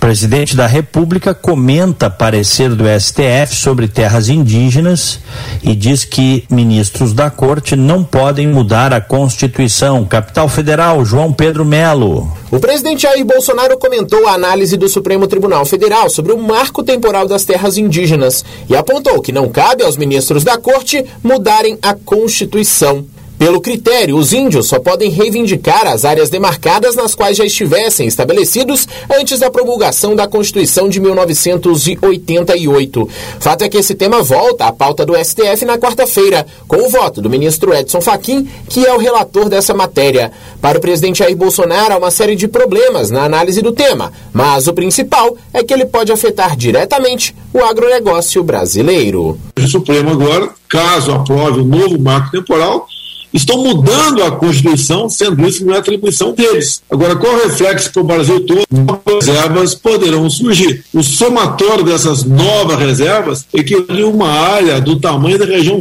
Presidente da República comenta parecer do STF sobre terras indígenas e diz que ministros da corte não podem mudar a Constituição. Capital Federal, João Pedro Melo. O presidente Jair Bolsonaro comentou a análise do Supremo Tribunal Federal sobre o marco temporal das terras indígenas e apontou que não cabe aos ministros da corte mudarem a Constituição. Pelo critério, os índios só podem reivindicar as áreas demarcadas nas quais já estivessem estabelecidos antes da promulgação da Constituição de 1988. Fato é que esse tema volta à pauta do STF na quarta-feira, com o voto do ministro Edson Fachin, que é o relator dessa matéria. Para o presidente Jair Bolsonaro, há uma série de problemas na análise do tema, mas o principal é que ele pode afetar diretamente o agronegócio brasileiro. O Supremo agora, caso aprove o novo marco temporal, estão mudando a Constituição, sendo isso não é atribuição deles. Agora, qual o reflexo para o Brasil todo? Novas reservas poderão surgir. O somatório dessas novas reservas equivale a uma área do tamanho da região,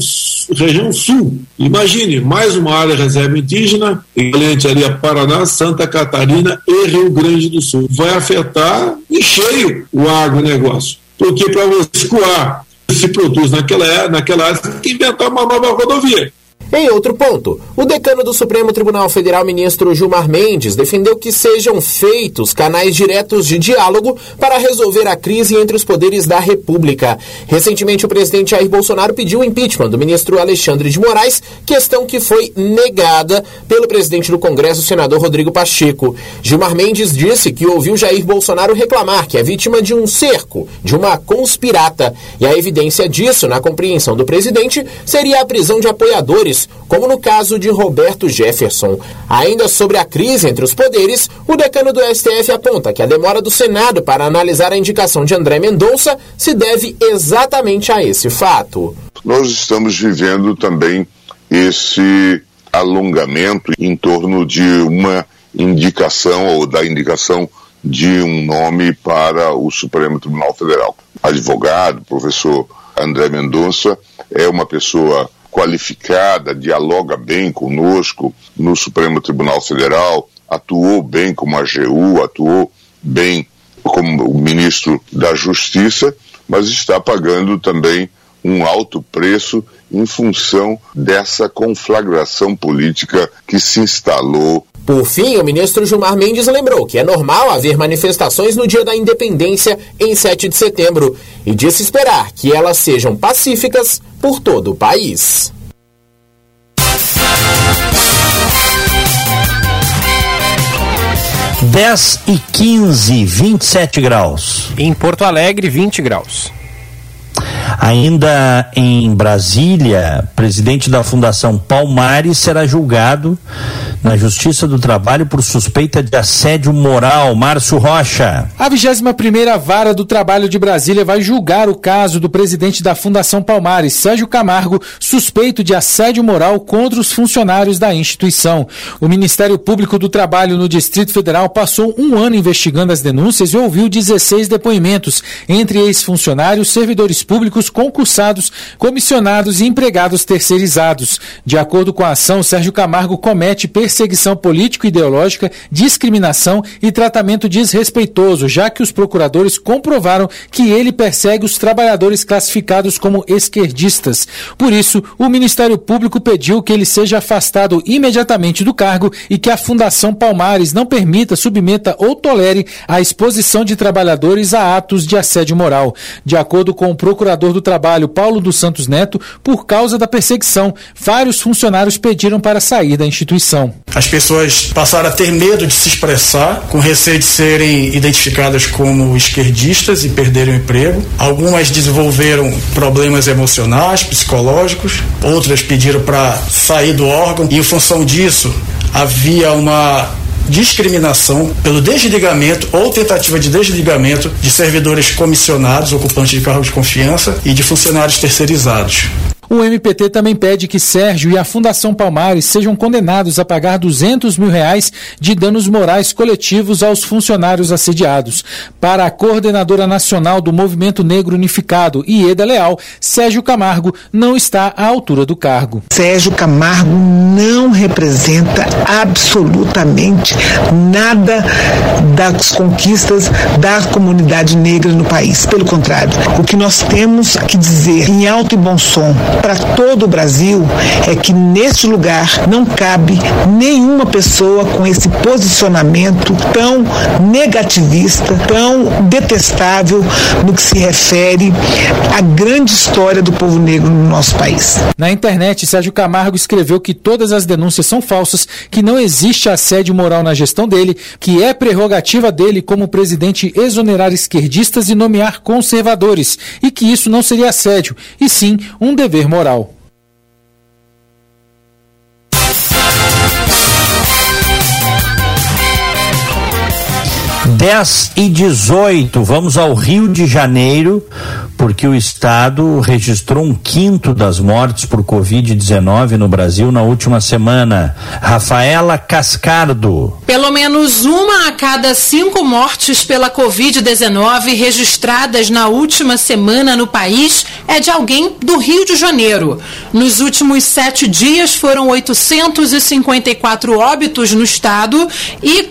região sul. Imagine, mais uma área reserva indígena, equivalente ali a Paraná, Santa Catarina e Rio Grande do Sul. Vai afetar em cheio o agronegócio. Porque para você escoar se produz naquela, naquela área, você tem que inventar uma nova rodovia. Em outro ponto, o decano do Supremo Tribunal Federal, ministro Gilmar Mendes, defendeu que sejam feitos canais diretos de diálogo para resolver a crise entre os poderes da República. Recentemente, o presidente Jair Bolsonaro pediu o impeachment do ministro Alexandre de Moraes, questão que foi negada pelo presidente do Congresso, senador Rodrigo Pacheco. Gilmar Mendes disse que ouviu Jair Bolsonaro reclamar que é vítima de um cerco, de uma conspirata. E a evidência disso, na compreensão do presidente, seria a prisão de apoiadores como no caso de Roberto Jefferson. Ainda sobre a crise entre os poderes, o decano do STF aponta que a demora do Senado para analisar a indicação de André Mendonça se deve exatamente a esse fato. Nós estamos vivendo também esse alongamento em torno de uma indicação ou da indicação de um nome para o Supremo Tribunal Federal. Advogado, professor André Mendonça, é uma pessoa qualificada, dialoga bem conosco no Supremo Tribunal Federal, atuou bem como AGU, atuou bem como o ministro da Justiça, mas está pagando também um alto preço em função dessa conflagração política que se instalou Por fim, o ministro Gilmar Mendes lembrou que é normal haver manifestações no dia da independência, em 7 de setembro, e disse esperar que elas sejam pacíficas por todo o país. Dez e 15, 27 graus. Em Porto Alegre, 20 graus. Ainda em Brasília, presidente da Fundação Palmares será julgado na Justiça do Trabalho por suspeita de assédio moral. Márcio Rocha. A 21ª Vara do Trabalho de Brasília vai julgar o caso do presidente da Fundação Palmares, Sérgio Camargo, suspeito de assédio moral contra os funcionários da instituição. O Ministério Público do Trabalho no Distrito Federal passou um ano investigando as denúncias e ouviu 16 depoimentos, entre ex-funcionários, servidores públicos, concursados, comissionados e empregados terceirizados. De acordo com a ação, Sérgio Camargo comete perseguição político-ideológica, discriminação e tratamento desrespeitoso, já que os procuradores comprovaram que ele persegue os trabalhadores classificados como esquerdistas. Por isso, o Ministério Público pediu que ele seja afastado imediatamente do cargo e que a Fundação Palmares não permita, submeta ou tolere a exposição de trabalhadores a atos de assédio moral. De acordo com o procurador do Trabalho, Paulo dos Santos Neto, por causa da perseguição, vários funcionários pediram para sair da instituição. As pessoas passaram a ter medo de se expressar, com receio de serem identificadas como esquerdistas e perderem o emprego. Algumas desenvolveram problemas emocionais, psicológicos, outras pediram para sair do órgão e, em função disso, havia uma discriminação pelo desligamento ou tentativa de desligamento de servidores comissionados, ocupantes de cargos de confiança e de funcionários terceirizados. O MPT também pede que Sérgio e a Fundação Palmares sejam condenados a pagar 200 mil reais de danos morais coletivos aos funcionários assediados. Para a coordenadora nacional do Movimento Negro Unificado, Ieda Leal, Sérgio Camargo não está à altura do cargo. Sérgio Camargo não representa absolutamente nada das conquistas da comunidade negra no país. Pelo contrário, o que nós temos que dizer em alto e bom som para todo o Brasil é que neste lugar não cabe nenhuma pessoa com esse posicionamento tão negativista, tão detestável no que se refere à grande história do povo negro no nosso país. Na internet, Sérgio Camargo escreveu que todas as denúncias são falsas, que não existe assédio moral na gestão dele, que é prerrogativa dele como presidente exonerar esquerdistas e nomear conservadores, e que isso não seria assédio, e sim um dever moral. Dez e 18, vamos ao Rio de Janeiro, porque o estado registrou um quinto das mortes por Covid-19 no Brasil na última semana. Rafaela Cascardo. Pelo menos uma a cada cinco mortes pela Covid-19 registradas na última semana no país é de alguém do Rio de Janeiro. Nos últimos sete dias foram 854 óbitos no estado e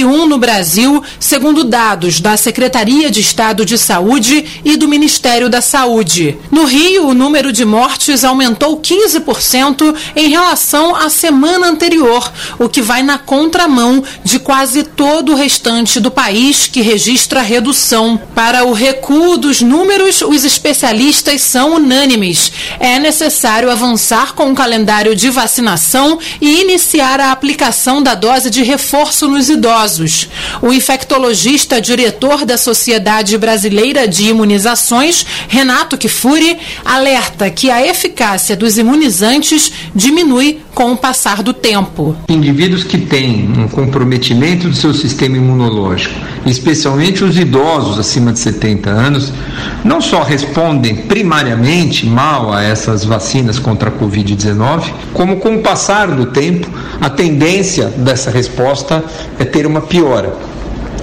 4.801 no Brasil, segundo dados da Secretaria de Estado de Saúde e do Ministério da Saúde. No Rio, o número de mortes aumentou 15% em relação à semana anterior, o que vai na contramão de quase todo o restante do país que registra redução. Para o recuo dos números, os especialistas são unânimes. É necessário avançar com o calendário de vacinação e iniciar a aplicação da dose de reforço nos idosos. O infectologista diretor da Sociedade Brasileira de Imunizações, Renato Kifuri, alerta que a eficácia dos imunizantes diminui com o passar do tempo. Indivíduos que têm um comprometimento do seu sistema imunológico, especialmente os idosos acima de 70 anos, não só respondem primariamente mal a essas vacinas contra a Covid-19, como com o passar do tempo, a tendência dessa resposta é ter uma piora.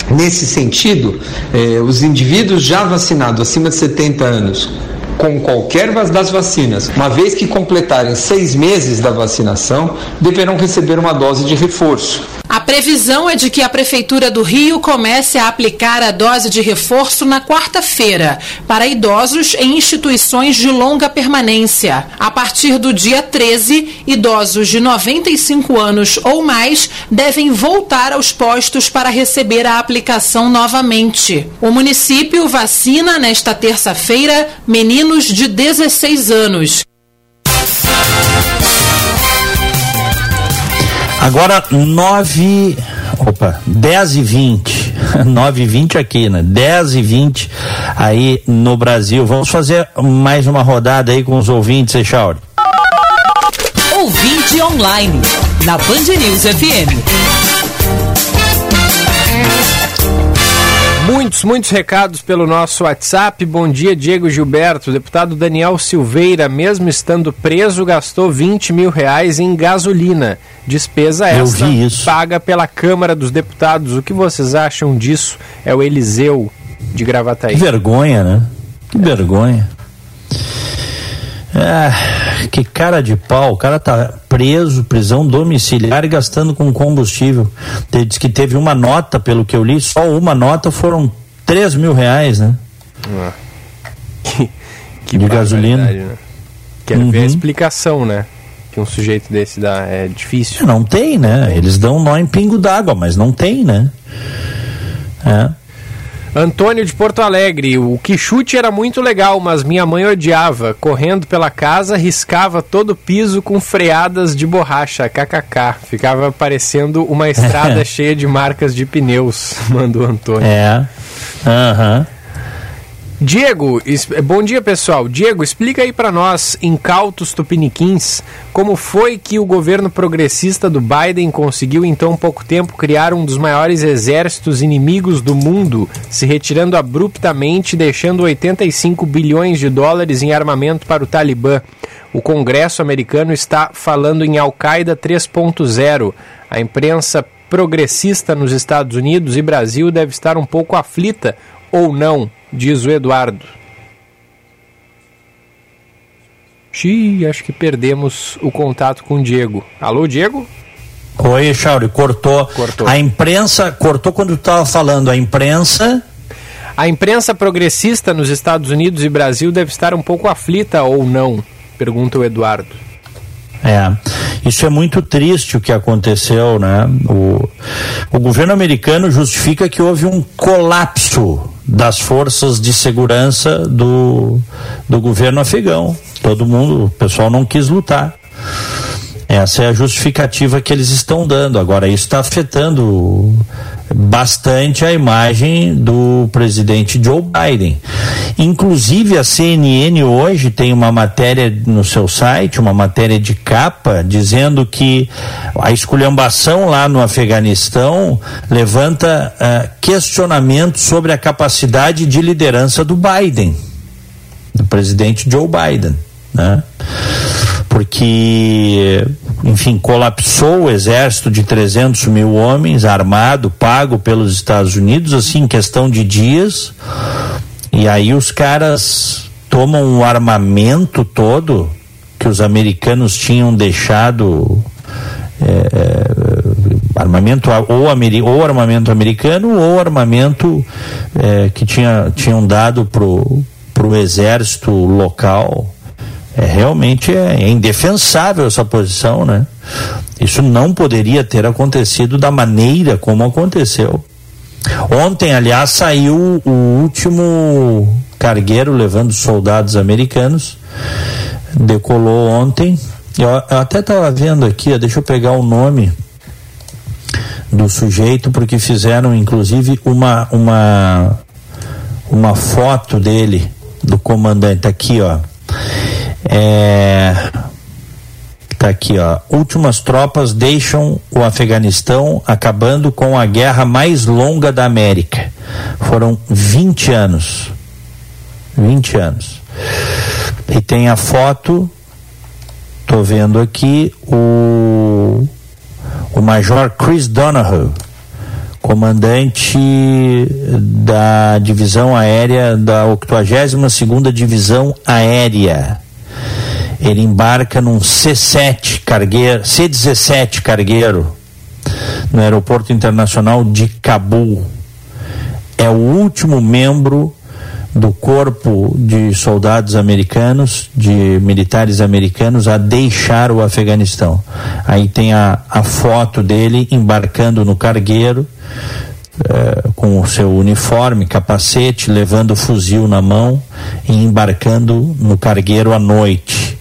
Nesse sentido, eh, os indivíduos já vacinados acima de 70 anos com qualquer das vacinas, uma vez que completarem seis meses da vacinação, deverão receber uma dose de reforço. A previsão é de que a Prefeitura do Rio comece a aplicar a dose de reforço na quarta-feira para idosos em instituições de longa permanência. A partir do dia 13, idosos de 95 anos ou mais devem voltar aos postos para receber a aplicação novamente. O município vacina nesta terça-feira meninos de 16 anos. Agora, 9. Opa, 10 e 20. 9 e 20 aqui, né? 10 e 20 aí no Brasil. Vamos fazer mais uma rodada aí com os ouvintes, Echauri. Ouvinte online, na Band News FM. Muitos, muitos recados pelo nosso WhatsApp. Bom dia, Diego Gilberto. O deputado Daniel Silveira, mesmo estando preso, gastou 20 mil reais em gasolina. Despesa essa paga pela Câmara dos Deputados. O que vocês acham disso? É o Eliseu de Gravataí. Que vergonha, né? Que vergonha. Ah, que cara de pau. O cara tá preso, prisão domiciliar e gastando com combustível. Ele Diz que teve uma nota, pelo que eu li, só uma nota foram 3 mil reais, né? Ah. Que, que De gasolina. Né? Quero ver a Uhum. explicação, né? Que um sujeito desse dá. É difícil. Não tem, né? Eles dão nó em pingo d'água, mas não tem, né? É. Antônio de Porto Alegre, o que chute era muito legal, mas minha mãe odiava. Correndo pela casa, riscava todo o piso com freadas de borracha, kkk. Ficava parecendo uma estrada cheia de marcas de pneus, mandou Antônio. É. Aham. Diego, bom dia pessoal. Diego, explica aí pra nós, incautos tupiniquins, como foi que o governo progressista do Biden conseguiu em tão pouco tempo criar um dos maiores exércitos inimigos do mundo, se retirando abruptamente, deixando 85 bilhões de dólares em armamento para o Talibã. O Congresso americano está falando em Al-Qaeda 3.0. A imprensa progressista nos Estados Unidos e Brasil deve estar um pouco aflita ou não, diz o Eduardo. Xiii, acho que perdemos o contato com o Diego. Alô, Diego? Oi, Chauri, cortou. Cortou. A imprensa, cortou quando tu tava falando, a imprensa. A imprensa progressista nos Estados Unidos e Brasil deve estar um pouco aflita ou não? Pergunta o Eduardo. É, isso é muito triste o que aconteceu, né? O, o governo americano justifica que houve um colapso das forças de segurança do, do governo afegão. Todo mundo, o pessoal não quis lutar. Essa é a justificativa que eles estão dando. Agora, isso está afetando bastante a imagem do presidente Joe Biden. Inclusive, a CNN hoje tem uma matéria no seu site, uma matéria de capa, dizendo que a esculhambação lá no Afeganistão levanta ah, questionamentos sobre a capacidade de liderança do Biden, do presidente Joe Biden. Né? Porque, enfim, colapsou o exército de 300 mil homens, armado, pago pelos Estados Unidos, assim, em questão de dias. E aí os caras tomam o armamento todo que os americanos tinham deixado. é, armamento ou, ameri ou armamento americano ou armamento é, que tinha, tinham dado pro, pro exército local é, realmente é, é indefensável essa posição, né? Isso não poderia ter acontecido da maneira como aconteceu. Ontem, aliás, saiu o último cargueiro levando soldados americanos. Decolou ontem. Eu, eu até estava vendo aqui, ó, deixa eu pegar o nome do sujeito, porque fizeram inclusive uma, uma, uma foto dele, do comandante. Aqui, ó. É, tá aqui, ó. Últimas tropas deixam o Afeganistão, acabando com a guerra mais longa da América. Foram 20 anos. 20 anos. E tem a foto, tô vendo aqui, o, o Major Chris Donoghue, comandante da divisão aérea da 82ª Divisão Aérea. Ele embarca num C7 cargueiro, C17 cargueiro, no aeroporto internacional de Cabul. É o último membro do corpo de soldados americanos, de militares americanos, a deixar o Afeganistão. Aí tem a, a foto dele embarcando no cargueiro, uh, com o seu uniforme, capacete, levando o fuzil na mão e embarcando no cargueiro à noite.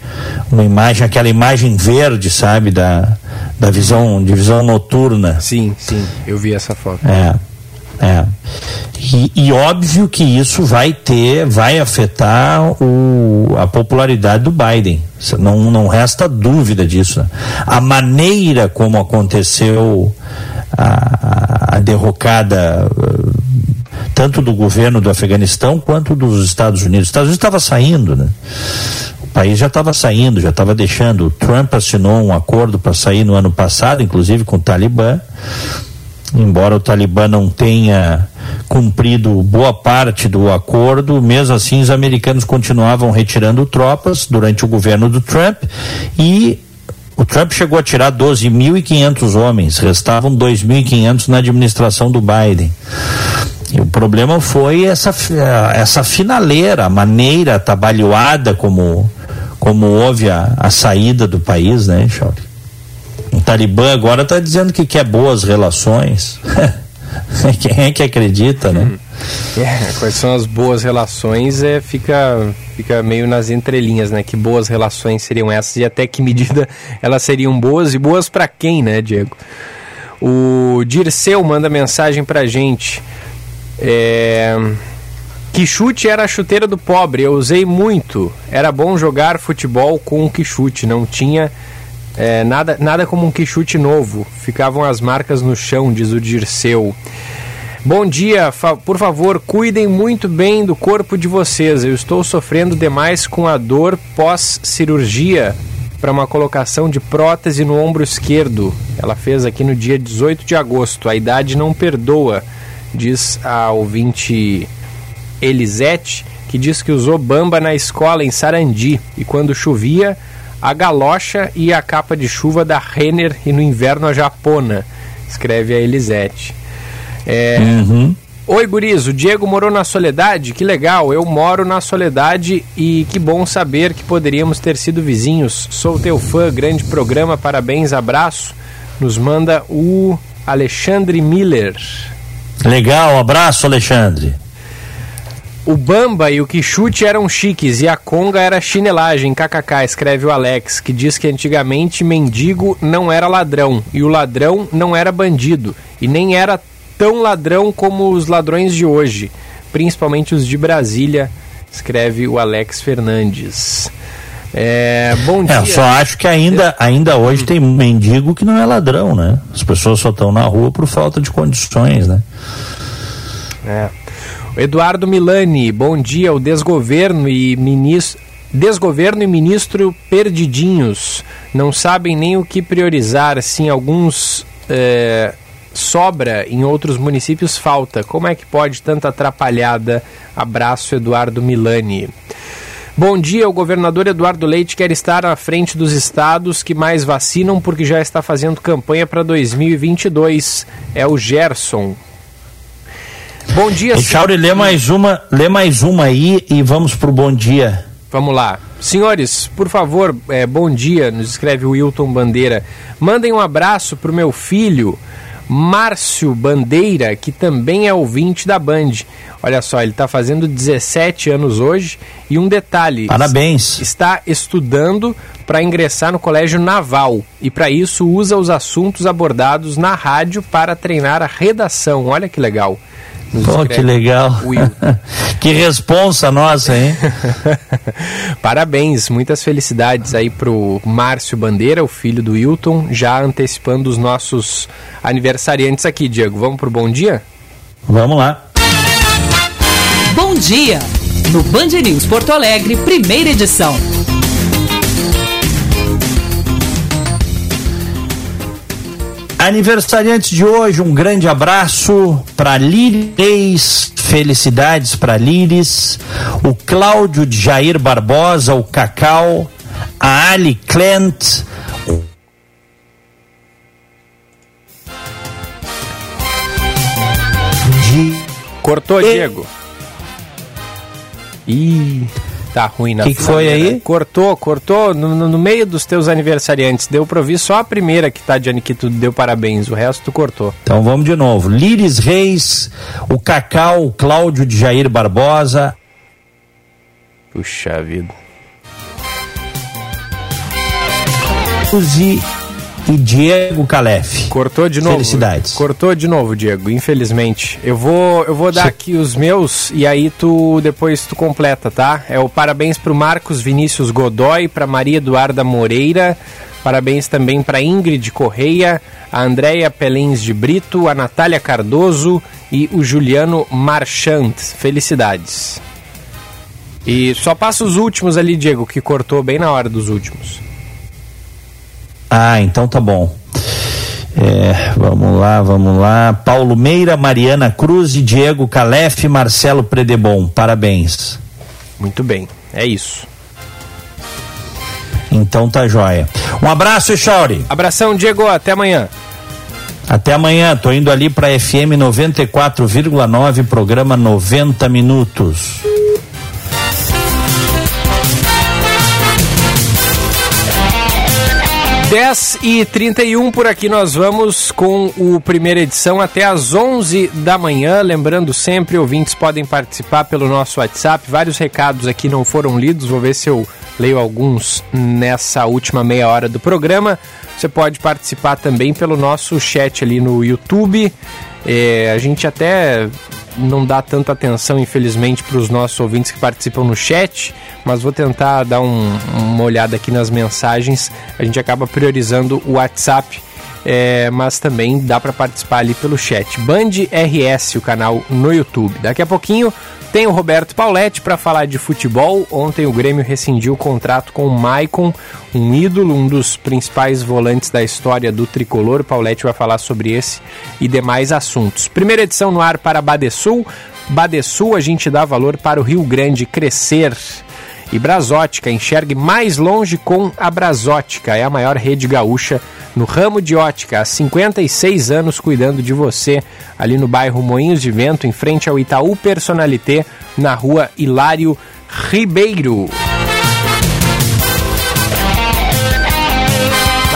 Uma imagem, aquela imagem verde, sabe, da, da visão, de visão noturna. Sim, sim, eu vi essa foto. É. É. E, e, óbvio que isso vai ter, vai afetar o, a popularidade do Biden. Não, não resta dúvida disso. A maneira como aconteceu a, a derrocada tanto do governo do Afeganistão quanto dos Estados Unidos. Os Estados Unidos estava saindo, né? O país já estava saindo, já estava deixando. O Trump assinou um acordo para sair no ano passado, inclusive com o Talibã embora o Talibã não tenha cumprido boa parte do acordo, mesmo assim os americanos continuavam retirando tropas durante o governo do Trump e o Trump chegou a tirar 12.500 homens, restavam 2.500 na administração do Biden. E o problema foi essa, essa finaleira, a maneira atabalhoada como, como houve a, a saída do país, né, Charles? O Talibã agora está dizendo que quer boas relações. Quem é que acredita, né? É, quais são as boas relações é, fica, fica meio nas entrelinhas, né? Que boas relações seriam essas e até que medida elas seriam boas e boas para quem, né, Diego? O Dirceu manda mensagem pra gente. É... Que chute era a chuteira do pobre, eu usei muito. Era bom jogar futebol com o que chute, não tinha é, nada, nada como um quichute novo. Ficavam as marcas no chão, diz o Dirceu. Bom dia, fa por favor, cuidem muito bem do corpo de vocês. Eu estou sofrendo demais com a dor pós-cirurgia para uma colocação de prótese no ombro esquerdo. Ela fez aqui no dia 18 de agosto. A idade não perdoa, diz a ouvinte Elisete, que diz que usou bamba na escola em Sarandi e quando chovia a galocha e a capa de chuva da Renner e no inverno a japona, escreve a Elisete. É... Uhum. Oi, Gurizo, o Diego morou na Soledade? Que legal, eu moro na Soledade e que bom saber que poderíamos ter sido vizinhos. Sou teu fã, grande programa, parabéns, abraço. Nos manda o Alexandre Miller. Legal, abraço, Alexandre. O Bamba e o Quixute eram chiques e a Conga era chinelagem, kkk, escreve o Alex, que diz que antigamente mendigo não era ladrão e o ladrão não era bandido e nem era tão ladrão como os ladrões de hoje, principalmente os de Brasília, escreve o Alex Fernandes. É, bom dia. É, só acho que ainda, ainda hoje tem mendigo que não é ladrão, né? As pessoas só estão na rua por falta de condições, né? É. Eduardo Milani, bom dia. O desgoverno e ministro. Desgoverno e ministro perdidinhos, não sabem nem o que priorizar, sim, alguns é, sobra, em outros municípios falta. Como é que pode tanta atrapalhada? Abraço, Eduardo Milani. Bom dia, o governador Eduardo Leite quer estar à frente dos estados que mais vacinam porque já está fazendo campanha para 2022. É o Gerson. Bom dia, Chauri, lê mais uma, lê mais uma aí e vamos pro bom dia. Vamos lá. Senhores, por favor, é, bom dia, nos escreve o Wilton Bandeira. Mandem um abraço pro meu filho, Márcio Bandeira, que também é ouvinte da Band. Olha só, ele está fazendo 17 anos hoje e um detalhe. Parabéns. Está estudando para ingressar no Colégio Naval e para isso usa os assuntos abordados na rádio para treinar a redação. Olha que legal. Pô, que legal. que responsa nossa, hein? Parabéns, muitas felicidades aí pro Márcio Bandeira, o filho do Wilton, já antecipando os nossos aniversariantes aqui, Diego. Vamos pro bom dia? Vamos lá. Bom dia, no Band News Porto Alegre, primeira edição. Aniversariante de hoje, um grande abraço para Lires. felicidades para Lires. o Cláudio de Jair Barbosa, o Cacau, a Ali Clent, Cortou, e... Diego. Ih tá ruim na O que, que foi aí? Né? Cortou, cortou no, no, meio dos teus aniversariantes. Deu pra ouvir só a primeira que tá de que tu deu parabéns, o resto tu cortou. Então vamos de novo. Líris Reis, o Cacau, o Cláudio de Jair Barbosa. Puxa vida. E Diego Calef. Cortou de novo. Felicidades. Cortou de novo, Diego, infelizmente. Eu vou, eu vou dar Sim. aqui os meus e aí tu depois tu completa, tá? É o parabéns pro Marcos Vinícius Godoy, pra Maria Eduarda Moreira, parabéns também para Ingrid Correia, a Andréia Pelens de Brito, a Natália Cardoso e o Juliano Marchand. Felicidades. E só passa os últimos ali, Diego, que cortou bem na hora dos últimos. Ah, então tá bom. É, vamos lá, vamos lá. Paulo Meira, Mariana Cruz e Diego Calef, Marcelo Predebon. Parabéns. Muito bem, é isso. Então tá joia. Um abraço, Chauri. Abração, Diego. Até amanhã. Até amanhã. Tô indo ali para FM 94,9, programa 90 minutos. 10 e 31 por aqui nós vamos com o primeira edição até às 11 da manhã. Lembrando sempre, ouvintes podem participar pelo nosso WhatsApp. Vários recados aqui não foram lidos, vou ver se eu leio alguns nessa última meia hora do programa. Você pode participar também pelo nosso chat ali no YouTube. É, a gente até não dá tanta atenção, infelizmente, para os nossos ouvintes que participam no chat, mas vou tentar dar um, uma olhada aqui nas mensagens. A gente acaba priorizando o WhatsApp, é, mas também dá para participar ali pelo chat. Band RS, o canal no YouTube. Daqui a pouquinho tem o Roberto Pauletti para falar de futebol. Ontem o Grêmio rescindiu o contrato com o Maicon, um ídolo, um dos principais volantes da história do tricolor. O Pauletti vai falar sobre esse e demais assuntos. Primeira edição no ar para Badesul. Badesul, a gente dá valor para o Rio Grande crescer. E Brasótica, enxergue mais longe com a Brasótica, é a maior rede gaúcha no ramo de ótica, há 56 anos cuidando de você, ali no bairro Moinhos de Vento, em frente ao Itaú Personalité, na rua Hilário Ribeiro.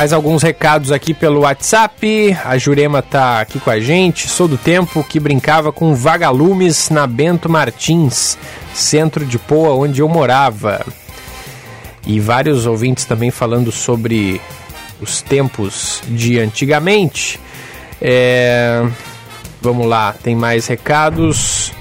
Mais alguns recados aqui pelo WhatsApp. A Jurema tá aqui com a gente. Sou do tempo que brincava com vagalumes na Bento Martins, centro de Poa, onde eu morava. E vários ouvintes também falando sobre os tempos de antigamente. É... Vamos lá, tem mais recados.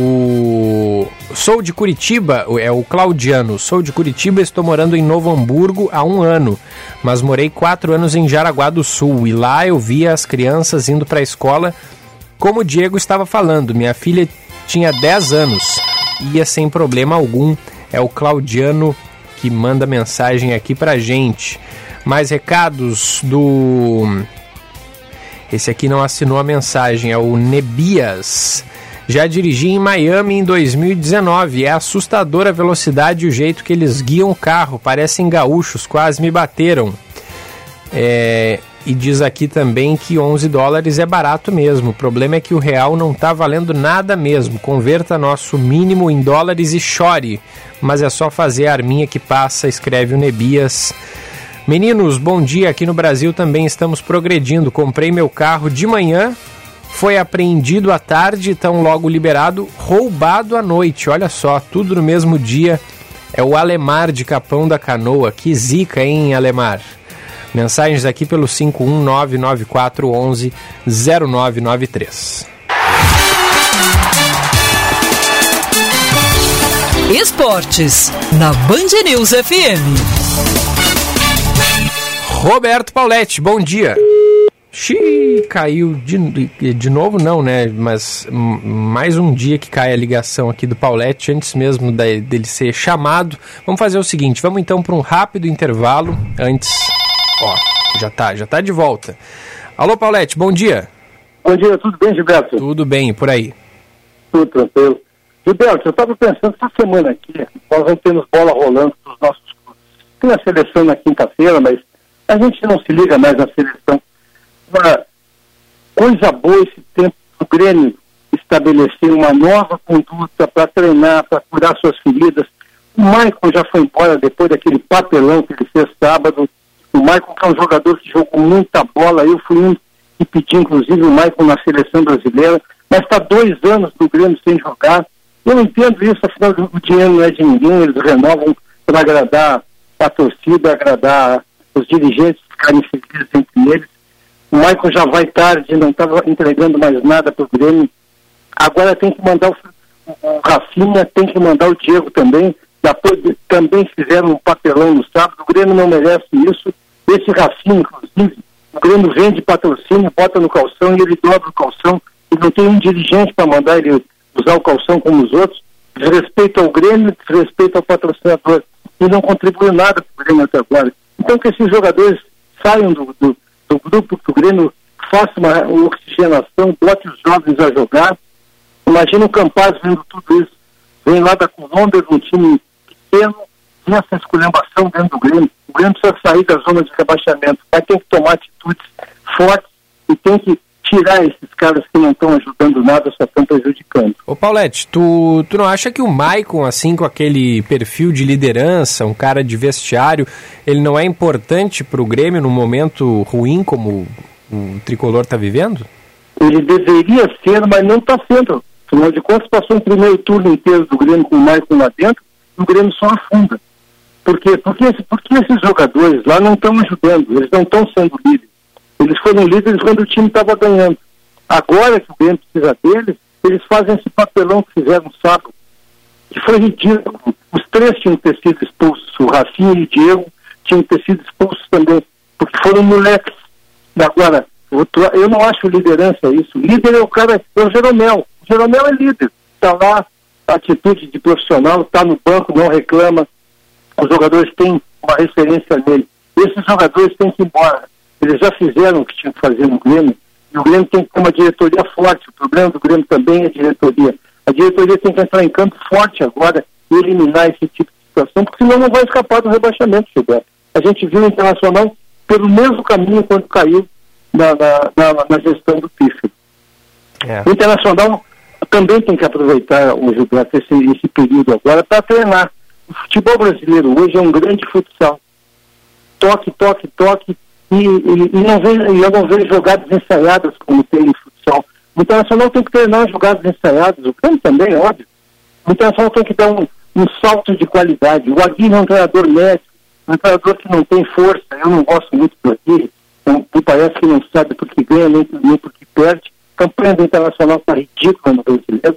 O sou de Curitiba, é o Claudiano. Sou de Curitiba, estou morando em Novo Hamburgo há um ano, mas morei quatro anos em Jaraguá do Sul e lá eu via as crianças indo para a escola. Como o Diego estava falando, minha filha tinha 10 anos, ia sem problema algum. É o Claudiano que manda mensagem aqui pra gente. Mais recados do. Esse aqui não assinou a mensagem, é o Nebias. Já dirigi em Miami em 2019. É assustadora a velocidade e o jeito que eles guiam o carro. Parecem gaúchos, quase me bateram. É, e diz aqui também que 11 dólares é barato mesmo. O problema é que o real não está valendo nada mesmo. Converta nosso mínimo em dólares e chore. Mas é só fazer a arminha que passa, escreve o Nebias. Meninos, bom dia. Aqui no Brasil também estamos progredindo. Comprei meu carro de manhã foi apreendido à tarde, tão logo liberado, roubado à noite. Olha só, tudo no mesmo dia. É o Alemar de Capão da Canoa. Que zica, hein, Alemar? Mensagens aqui pelo 51994110993. Esportes, na Band News FM. Roberto Pauletti, bom dia. Xiii, caiu de, de novo, não, né? Mas mais um dia que cai a ligação aqui do Paulette, antes mesmo da, dele ser chamado. Vamos fazer o seguinte: vamos então para um rápido intervalo. Antes. Ó, já tá, já tá de volta. Alô, Paulette, bom dia. Bom dia, tudo bem, Gilberto? Tudo bem, por aí. Tudo tranquilo. Gilberto, eu estava pensando, essa semana aqui, nós vamos ter bola rolando para os nossos clubes. Tem a seleção na quinta-feira, mas a gente não se liga mais na seleção uma coisa boa esse tempo do Grêmio estabelecer uma nova conduta para treinar, para curar suas feridas. O Maicon já foi embora depois daquele papelão que ele fez sábado. O Maicon que é um jogador que jogou muita bola, eu fui um que pedi inclusive o Maicon na seleção brasileira, mas está dois anos no Grêmio sem jogar. Eu não entendo isso, afinal o dinheiro não é de ninguém, eles renovam para agradar a torcida, agradar os dirigentes, ficarem felizes entre eles. O Maicon já vai tarde, não estava entregando mais nada para o Grêmio. Agora tem que mandar o, o Rafinha, tem que mandar o Diego também. Depois, também fizeram um papelão no sábado. O Grêmio não merece isso. Esse Rafinha, inclusive, o Grêmio vende patrocínio, bota no calção e ele dobra o calção. E não tem um dirigente para mandar ele usar o calção como os outros. Desrespeito ao Grêmio, desrespeito ao patrocinador. E não contribuiu nada para o Grêmio até agora. Então que esses jogadores saiam do, do, do grupo, que o Grêmio faça uma oxigenação, bote os jovens a jogar. Imagina o Campaz vendo tudo isso. Vem lá da Colômbia, um time pequeno, tem essa esculhambação dentro do Grêmio. O Grêmio precisa sair da zona de rebaixamento. Vai ter que tomar atitudes fortes e tem que tirar esses caras que não estão ajudando nada, só estão prejudicando. Ô Paulette, tu, tu não acha que o Maicon, assim, com aquele perfil de liderança, um cara de vestiário, ele não é importante para o Grêmio num momento ruim como o tricolor está vivendo? Ele deveria ser, mas não está sendo. Afinal de contas, passou um primeiro turno inteiro do Grêmio com o Maicon lá dentro, e o Grêmio só afunda. Por quê? Porque, porque esses jogadores lá não estão ajudando, eles não estão sendo líderes. Eles foram líderes quando o time estava ganhando. Agora que o Grêmio precisa deles, eles fazem esse papelão que fizeram sábado, que foi ridículo. Os três tinham ter sido expulsos, o Rafinha e o Diego tinham ter sido expulsos também, porque foram moleques. Agora, eu não acho liderança isso. Líder é o cara, é o Jeromel. O Jeromel é líder. Está lá, atitude de profissional, está no banco, não reclama. Os jogadores têm uma referência nele. Esses jogadores têm que ir embora. Eles já fizeram o que tinham que fazer no Grêmio, e o Grêmio tem que ter uma diretoria forte. O problema do Grêmio também é a diretoria. A diretoria tem que entrar em campo forte agora e eliminar esse tipo de situação, porque senão não vai escapar do rebaixamento, Gilberto. A gente viu o Internacional pelo mesmo caminho quando caiu na, na, na, na gestão do Pífero. É. O Internacional também tem que aproveitar, o Gilberto, esse, esse período agora para treinar. O futebol brasileiro hoje é um grande futsal. Toque, toque, toque, e, e, e não eu não vejo jogadas ensaiadas como tem no futsal. O Internacional tem que treinar jogadas ensaiadas, o Grêmio também, óbvio. O Internacional tem que dar um, um salto de qualidade. O Aguirre é um treinador médio, um treinador que não tem força. Eu não gosto muito do Aguirre, então, parece que não sabe por que ganha, nem, nem por que perde. A campanha do Internacional está ridícula no brasileiro.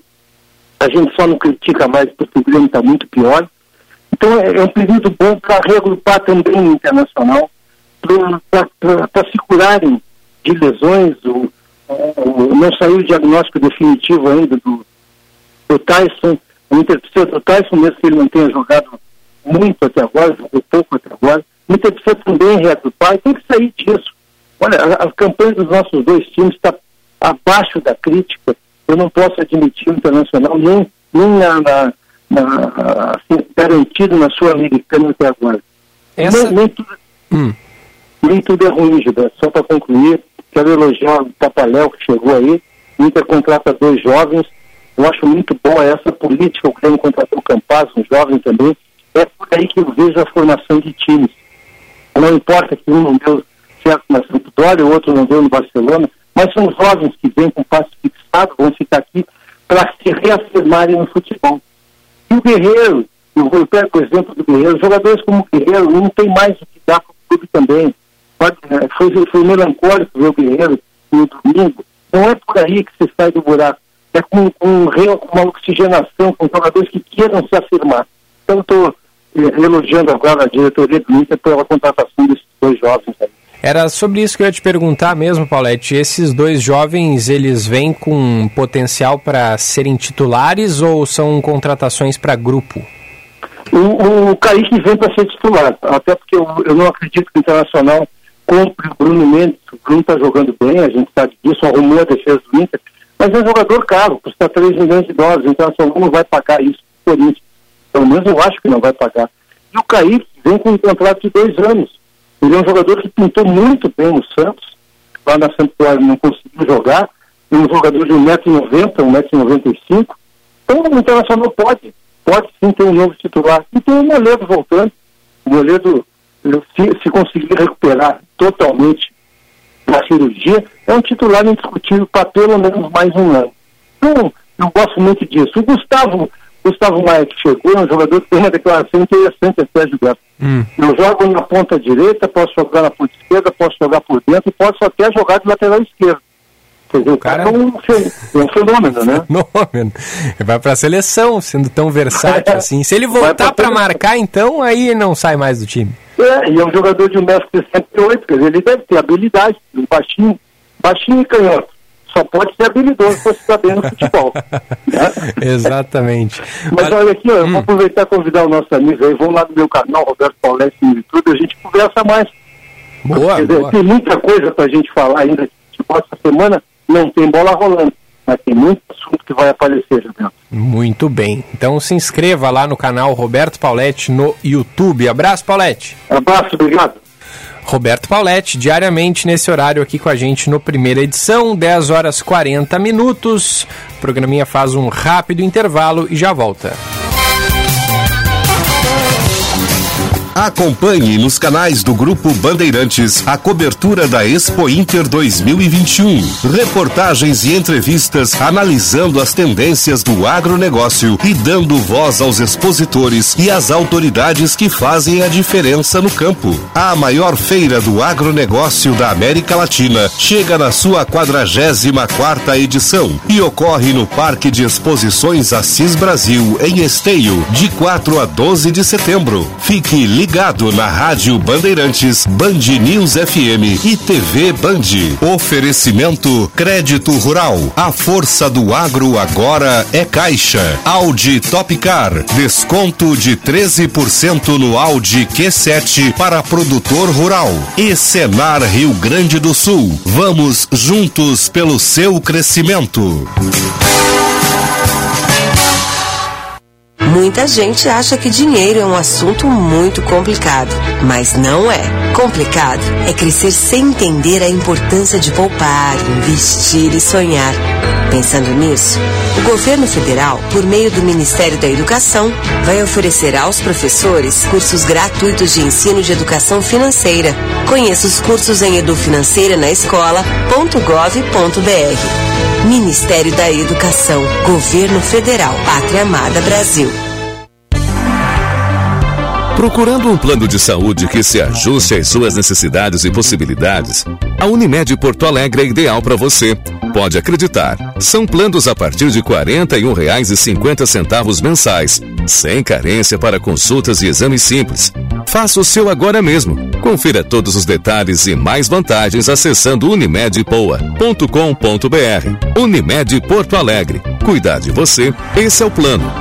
A gente só não critica mais porque o Grêmio está muito pior. Então é, é um período bom para reagrupar também o Internacional para se curarem de lesões. O, o, não saiu o diagnóstico definitivo ainda do, do Tyson. O interpreceu do Tyson, mesmo que ele não tenha jogado muito até agora, jogou pouco até agora. O interpreceu também reagrupar e tem que sair disso. Olha, a, a campanha dos nossos dois times está abaixo da crítica. Eu não posso admitir o Internacional nem, nem na, na, na assim, garantido na sua americana até agora. Essa... Nem, nem tudo... Hum nem tudo é ruim, Gilberto. Só para concluir, quero elogiar o Papaléu que chegou aí. O Inter contrata dois jovens. Eu acho muito boa essa política. O Grêmio contratou o Campaz, um jovem também. É por aí que eu vejo a formação de times. Não importa que um não deu certo na Sampdoria, o outro não deu no Barcelona, mas são jovens que vêm com passo fixado, vão ficar aqui para se reafirmarem no futebol. E o Guerreiro, eu pego o exemplo do Guerreiro, jogadores como o Guerreiro não tem mais o que dar para o clube também pode, né, foi, foi melancólico ver o Guerreiro no domingo. Não é por aí que você sai do buraco. É com, com, com uma oxigenação, com jogadores que queiram se afirmar. Então, estou eh, elogiando agora a diretoria do Inter pela contratação desses dois jovens aí. Era sobre isso que eu ia te perguntar mesmo, Paulette. Esses dois jovens, eles vêm com potencial para serem titulares ou são contratações para grupo? O, o Kaique vem para ser titular, até porque eu, eu não acredito que o Internacional compre o Bruno Mendes, o Bruno está jogando bem, a gente sabe disso, arrumou a defesa do Inter, mas é um jogador caro, custa 3 milhões de dólares, então a São não vai pagar isso por isso. Pelo menos eu acho que não vai pagar. E o Kaique vem com um contrato de dois anos. Ele é um jogador que pintou muito bem no Santos, lá na Sampdoria não conseguiu jogar, um jogador de 1,90m, 1,95m. Então o Internacional pode, pode sim ter um novo titular. E tem o Moledo voltando. O Moledo, se, se conseguir recuperar totalmente da cirurgia, é um titular indiscutível para pelo menos mais um ano. Então, eu gosto muito disso. O Gustavo, Gustavo Maia que chegou, é um jogador que tem uma declaração interessante até, Gilberto. Hum. Eu jogo na ponta direita, posso jogar na ponta esquerda, posso jogar por dentro e posso até jogar de lateral esquerdo. Quer dizer, o cara é um, é um fenômeno, né? Fenômeno. Vai pra seleção, sendo tão versátil assim. Se ele voltar pra marcar, então, aí não sai mais do time. É, e é um jogador de 1,68m, quer dizer, ele deve ter habilidade, um baixinho, baixinho e canhoto. Só pode ser habilidoso se você bem no futebol. Exatamente. Mas olha aqui, ó, eu Hum. vou aproveitar e convidar o nosso amigo aí, vão lá no meu canal, Roberto Paulete e tudo, a gente conversa mais. Boa, dizer, boa. Tem muita coisa pra gente falar ainda. Tipo, essa semana não tem bola rolando, mas tem muito assunto que vai aparecer, Gilberto. Muito bem. Então se inscreva lá no canal Roberto Pauletti no YouTube. Abraço, Pauletti. Abraço, obrigado. Roberto Pauletti, diariamente nesse horário aqui com a gente no primeira edição, 10 horas 40 minutos. O programinha faz um rápido intervalo e já volta. Acompanhe nos canais do Grupo Bandeirantes a cobertura da Expo Inter 2021. Reportagens e entrevistas analisando as tendências do agronegócio e dando voz aos expositores e às autoridades que fazem a diferença no campo. A maior feira do agronegócio da América Latina chega na sua 44ª edição e ocorre no Parque de Exposições Assis Brasil, em Esteio, de 4 a 12 de setembro. Fique ligado na Rádio Bandeirantes, Band News FM e TV Band. Oferecimento Crédito Rural. A força do agro agora é Caixa. Audi Topcar. Desconto de 13% no Audi Q7 para produtor rural. E Senar Rio Grande do Sul. Vamos juntos pelo seu crescimento. Muita gente acha que dinheiro é um assunto muito complicado, mas não é. Complicado é crescer sem entender a importância de poupar, investir e sonhar. Pensando nisso, o governo federal, por meio do Ministério da Educação, vai oferecer aos professores cursos gratuitos de ensino de educação financeira. Conheça os cursos em edufinanceira na escola.gov.br. Ministério da Educação, Governo Federal, Pátria Amada Brasil. Procurando um plano de saúde que se ajuste às suas necessidades e possibilidades, a Unimed Porto Alegre é ideal para você. Pode acreditar. São planos a partir de R$ 41,50 mensais, sem carência para consultas e exames simples. Faça o seu agora mesmo. Confira todos os detalhes e mais vantagens acessando unimedpoa.com.br. Unimed Porto Alegre. Cuidar de você, esse é o plano.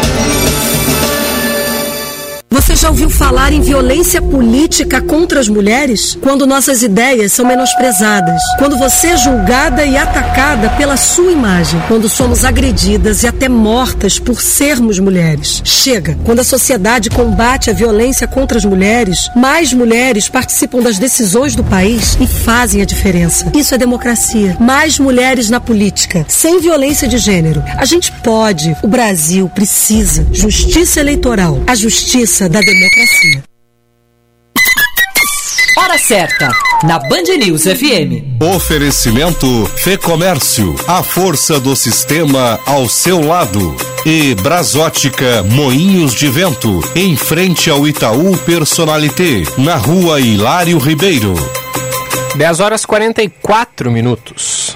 Já ouviu falar em violência política contra as mulheres? Quando nossas ideias são menosprezadas. Quando você é julgada e atacada pela sua imagem. Quando somos agredidas e até mortas por sermos mulheres. Chega! Quando a sociedade combate a violência contra as mulheres, mais mulheres participam das decisões do país e fazem a diferença. Isso é democracia. Mais mulheres na política, sem violência de gênero. A gente pode. O Brasil precisa. Justiça eleitoral. A justiça da democracia. Hora certa, na Band News FM. Oferecimento Fê Comércio, a força do sistema ao seu lado. E Brasótica Moinhos de Vento, em frente ao Itaú Personalité, na rua Hilário Ribeiro. 10 horas 44 minutos.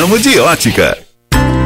de ótica.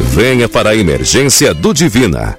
venha para a emergência do Divina.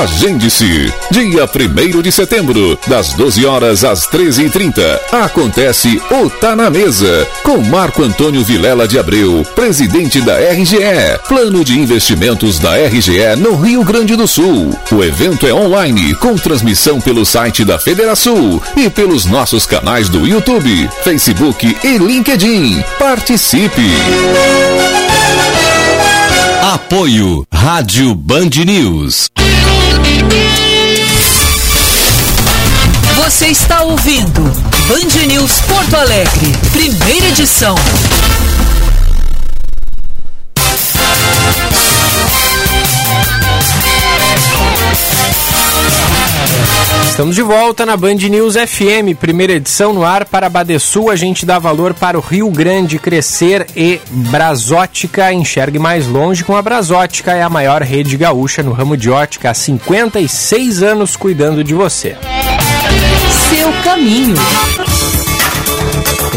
Agende-se. Dia 1 de setembro, das 12 horas às 13h30. Acontece o Tá na Mesa, com Marco Antônio Vilela de Abreu, presidente da RGE. Plano de investimentos da RGE no Rio Grande do Sul. O evento é online, com transmissão pelo site da Federação e pelos nossos canais do YouTube, Facebook e LinkedIn. Participe! Apoio Rádio Band News. Você está ouvindo Band News Porto Alegre, primeira edição. Estamos de volta na Band News FM, primeira edição no ar para Badesul. A gente dá valor para o Rio Grande crescer e Brasótica enxergue mais longe com a Brasótica, é a maior rede gaúcha no ramo de ótica há 56 anos cuidando de você. Seu caminho.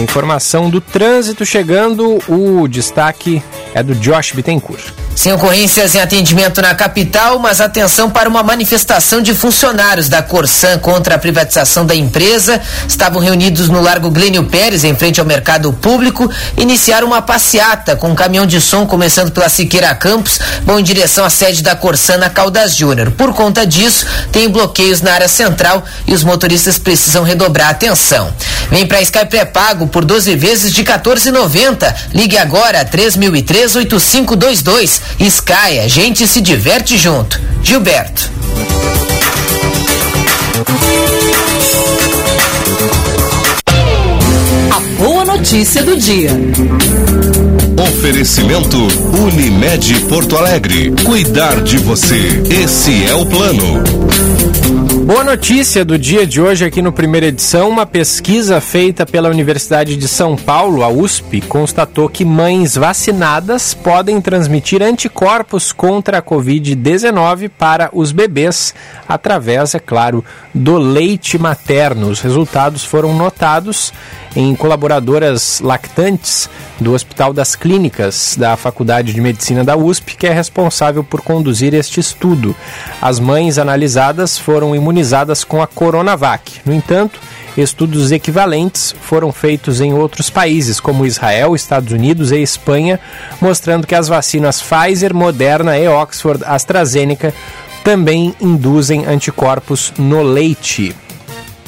Informação do trânsito chegando, o destaque é do Josh Bittencourt. Sem ocorrências em atendimento na capital, mas atenção para uma manifestação de funcionários da Corsan contra a privatização da empresa. Estavam reunidos no Largo Glênio Pérez, em frente ao mercado público, iniciaram uma passeata com um caminhão de som começando pela Siqueira Campos, vão em direção à sede da Corsan na Caldas Júnior. Por conta disso, tem bloqueios na área central e os motoristas precisam redobrar a atenção. Vem para Sky pré-pago por 12 vezes de 14,90. Ligue agora 3003 8522. Sky, a gente se diverte junto. Gilberto. A boa notícia do dia. Oferecimento Unimed Porto Alegre. Cuidar de você. Esse é o plano. Boa notícia do dia de hoje aqui no primeira edição. Uma pesquisa feita pela Universidade de São Paulo, a USP, constatou que mães vacinadas podem transmitir anticorpos contra a Covid-19 para os bebês, através, é claro, do leite materno. Os resultados foram notados em colaboradoras lactantes do Hospital das Clínicas da Faculdade de Medicina da USP, que é responsável por conduzir este estudo. As mães analisadas foram imunizadas com a Coronavac. No entanto, estudos equivalentes foram feitos em outros países, como Israel, Estados Unidos e Espanha, mostrando que as vacinas Pfizer, Moderna e Oxford AstraZeneca também induzem anticorpos no leite.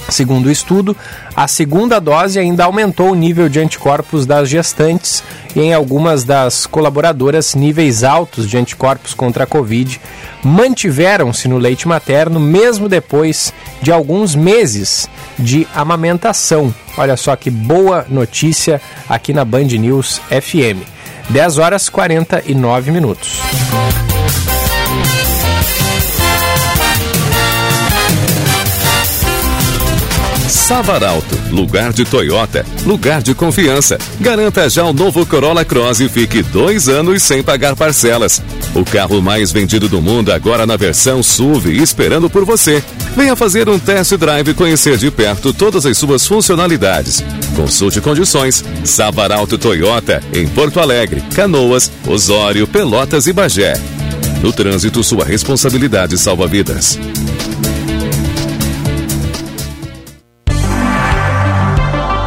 Segundo o estudo, a segunda dose ainda aumentou o nível de anticorpos das gestantes e em algumas das colaboradoras níveis altos de anticorpos contra a Covid mantiveram-se no leite materno mesmo depois de alguns meses de amamentação. Olha só que boa notícia aqui na Band News FM. 10 horas 49 minutos. Savaralto, lugar de Toyota, lugar de confiança. Garanta já o novo Corolla Cross e fique dois anos sem pagar parcelas. O carro mais vendido do mundo agora na versão SUV, esperando por você. Venha fazer um test drive e conhecer de perto todas as suas funcionalidades. Consulte condições. Savaralto Toyota, em Porto Alegre, Canoas, Osório, Pelotas e Bagé. No trânsito, sua responsabilidade salva vidas.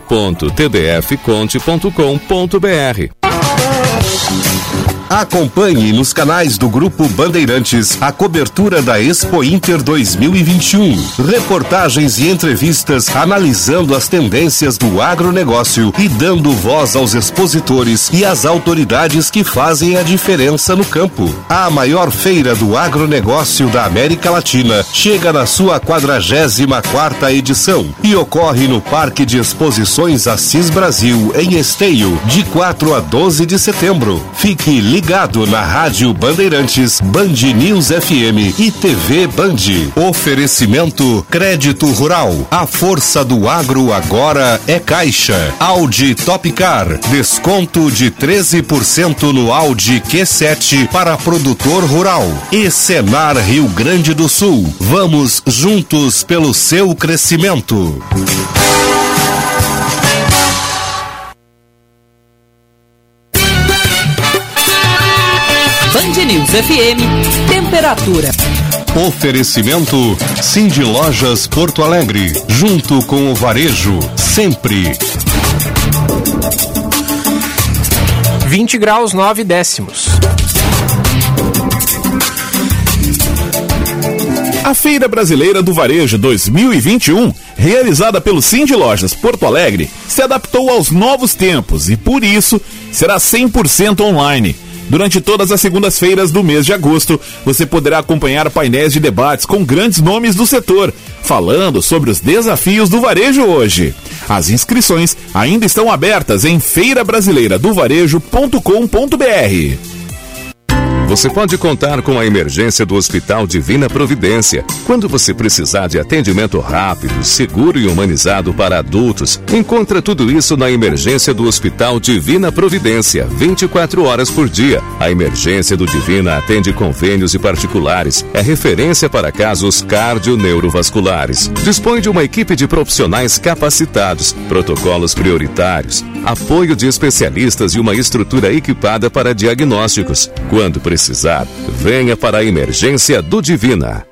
www.tdfconte.com.br. Acompanhe nos canais do Grupo Bandeirantes a cobertura da Expo Inter 2021. Reportagens e entrevistas analisando as tendências do agronegócio e dando voz aos expositores e às autoridades que fazem a diferença no campo. A maior feira do agronegócio da América Latina chega na sua 44 edição e ocorre no Parque de Exposições Assis Brasil, em Esteio, de 4 a 12 de setembro. Fique ligado ligado na Rádio Bandeirantes, Band News FM e TV Band. Oferecimento Crédito Rural. A força do agro agora é Caixa. Audi Topcar. Desconto de 13% no Audi Q7 para produtor rural. E Senar Rio Grande do Sul. Vamos juntos pelo seu crescimento. FM, temperatura. Oferecimento Cindy Lojas Porto Alegre, junto com o varejo, sempre. 20 graus 9 décimos. A Feira Brasileira do Varejo 2021, realizada pelo Cindy Lojas Porto Alegre, se adaptou aos novos tempos e, por isso, será 100% online. Durante todas as segundas-feiras do mês de agosto, você poderá acompanhar painéis de debates com grandes nomes do setor, falando sobre os desafios do varejo hoje. As inscrições ainda estão abertas em feirabrasileiradovarejo.com.br. Você pode contar com a emergência do Hospital Divina Providência. Quando você precisar de atendimento rápido, seguro e humanizado para adultos, encontra tudo isso na emergência do Hospital Divina Providência, 24 horas por dia. A emergência do Divina atende convênios e particulares. É referência para casos cardio-neurovasculares. Dispõe de uma equipe de profissionais capacitados, protocolos prioritários, apoio de especialistas e uma estrutura equipada para diagnósticos. Quando precisar, venha para a emergência do Divina.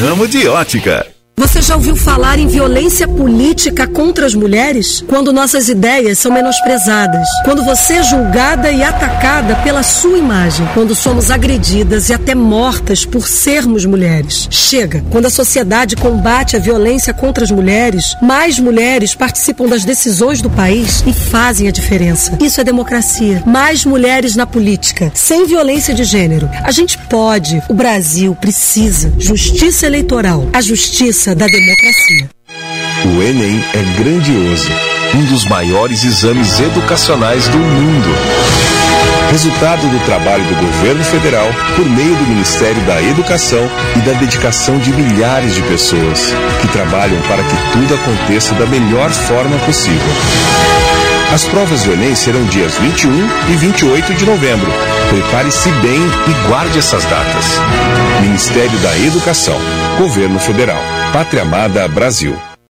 ramo de ótica. Você já ouviu falar em violência política contra as mulheres? Quando nossas ideias são menosprezadas. Quando você é julgada e atacada pela sua imagem. Quando somos agredidas e até mortas por sermos mulheres. Chega! Quando a sociedade combate a violência contra as mulheres, mais mulheres participam das decisões do país e fazem a diferença. Isso é democracia. Mais mulheres na política, sem violência de gênero. A gente pode. O Brasil precisa. Justiça eleitoral. A justiça da democracia. O Enem é grandioso, um dos maiores exames educacionais do mundo. Resultado do trabalho do governo federal por meio do Ministério da Educação e da dedicação de milhares de pessoas que trabalham para que tudo aconteça da melhor forma possível. As provas do Enem serão dias 21 e 28 de novembro. Prepare-se bem e guarde essas datas. Ministério da Educação, Governo Federal, Pátria Amada Brasil.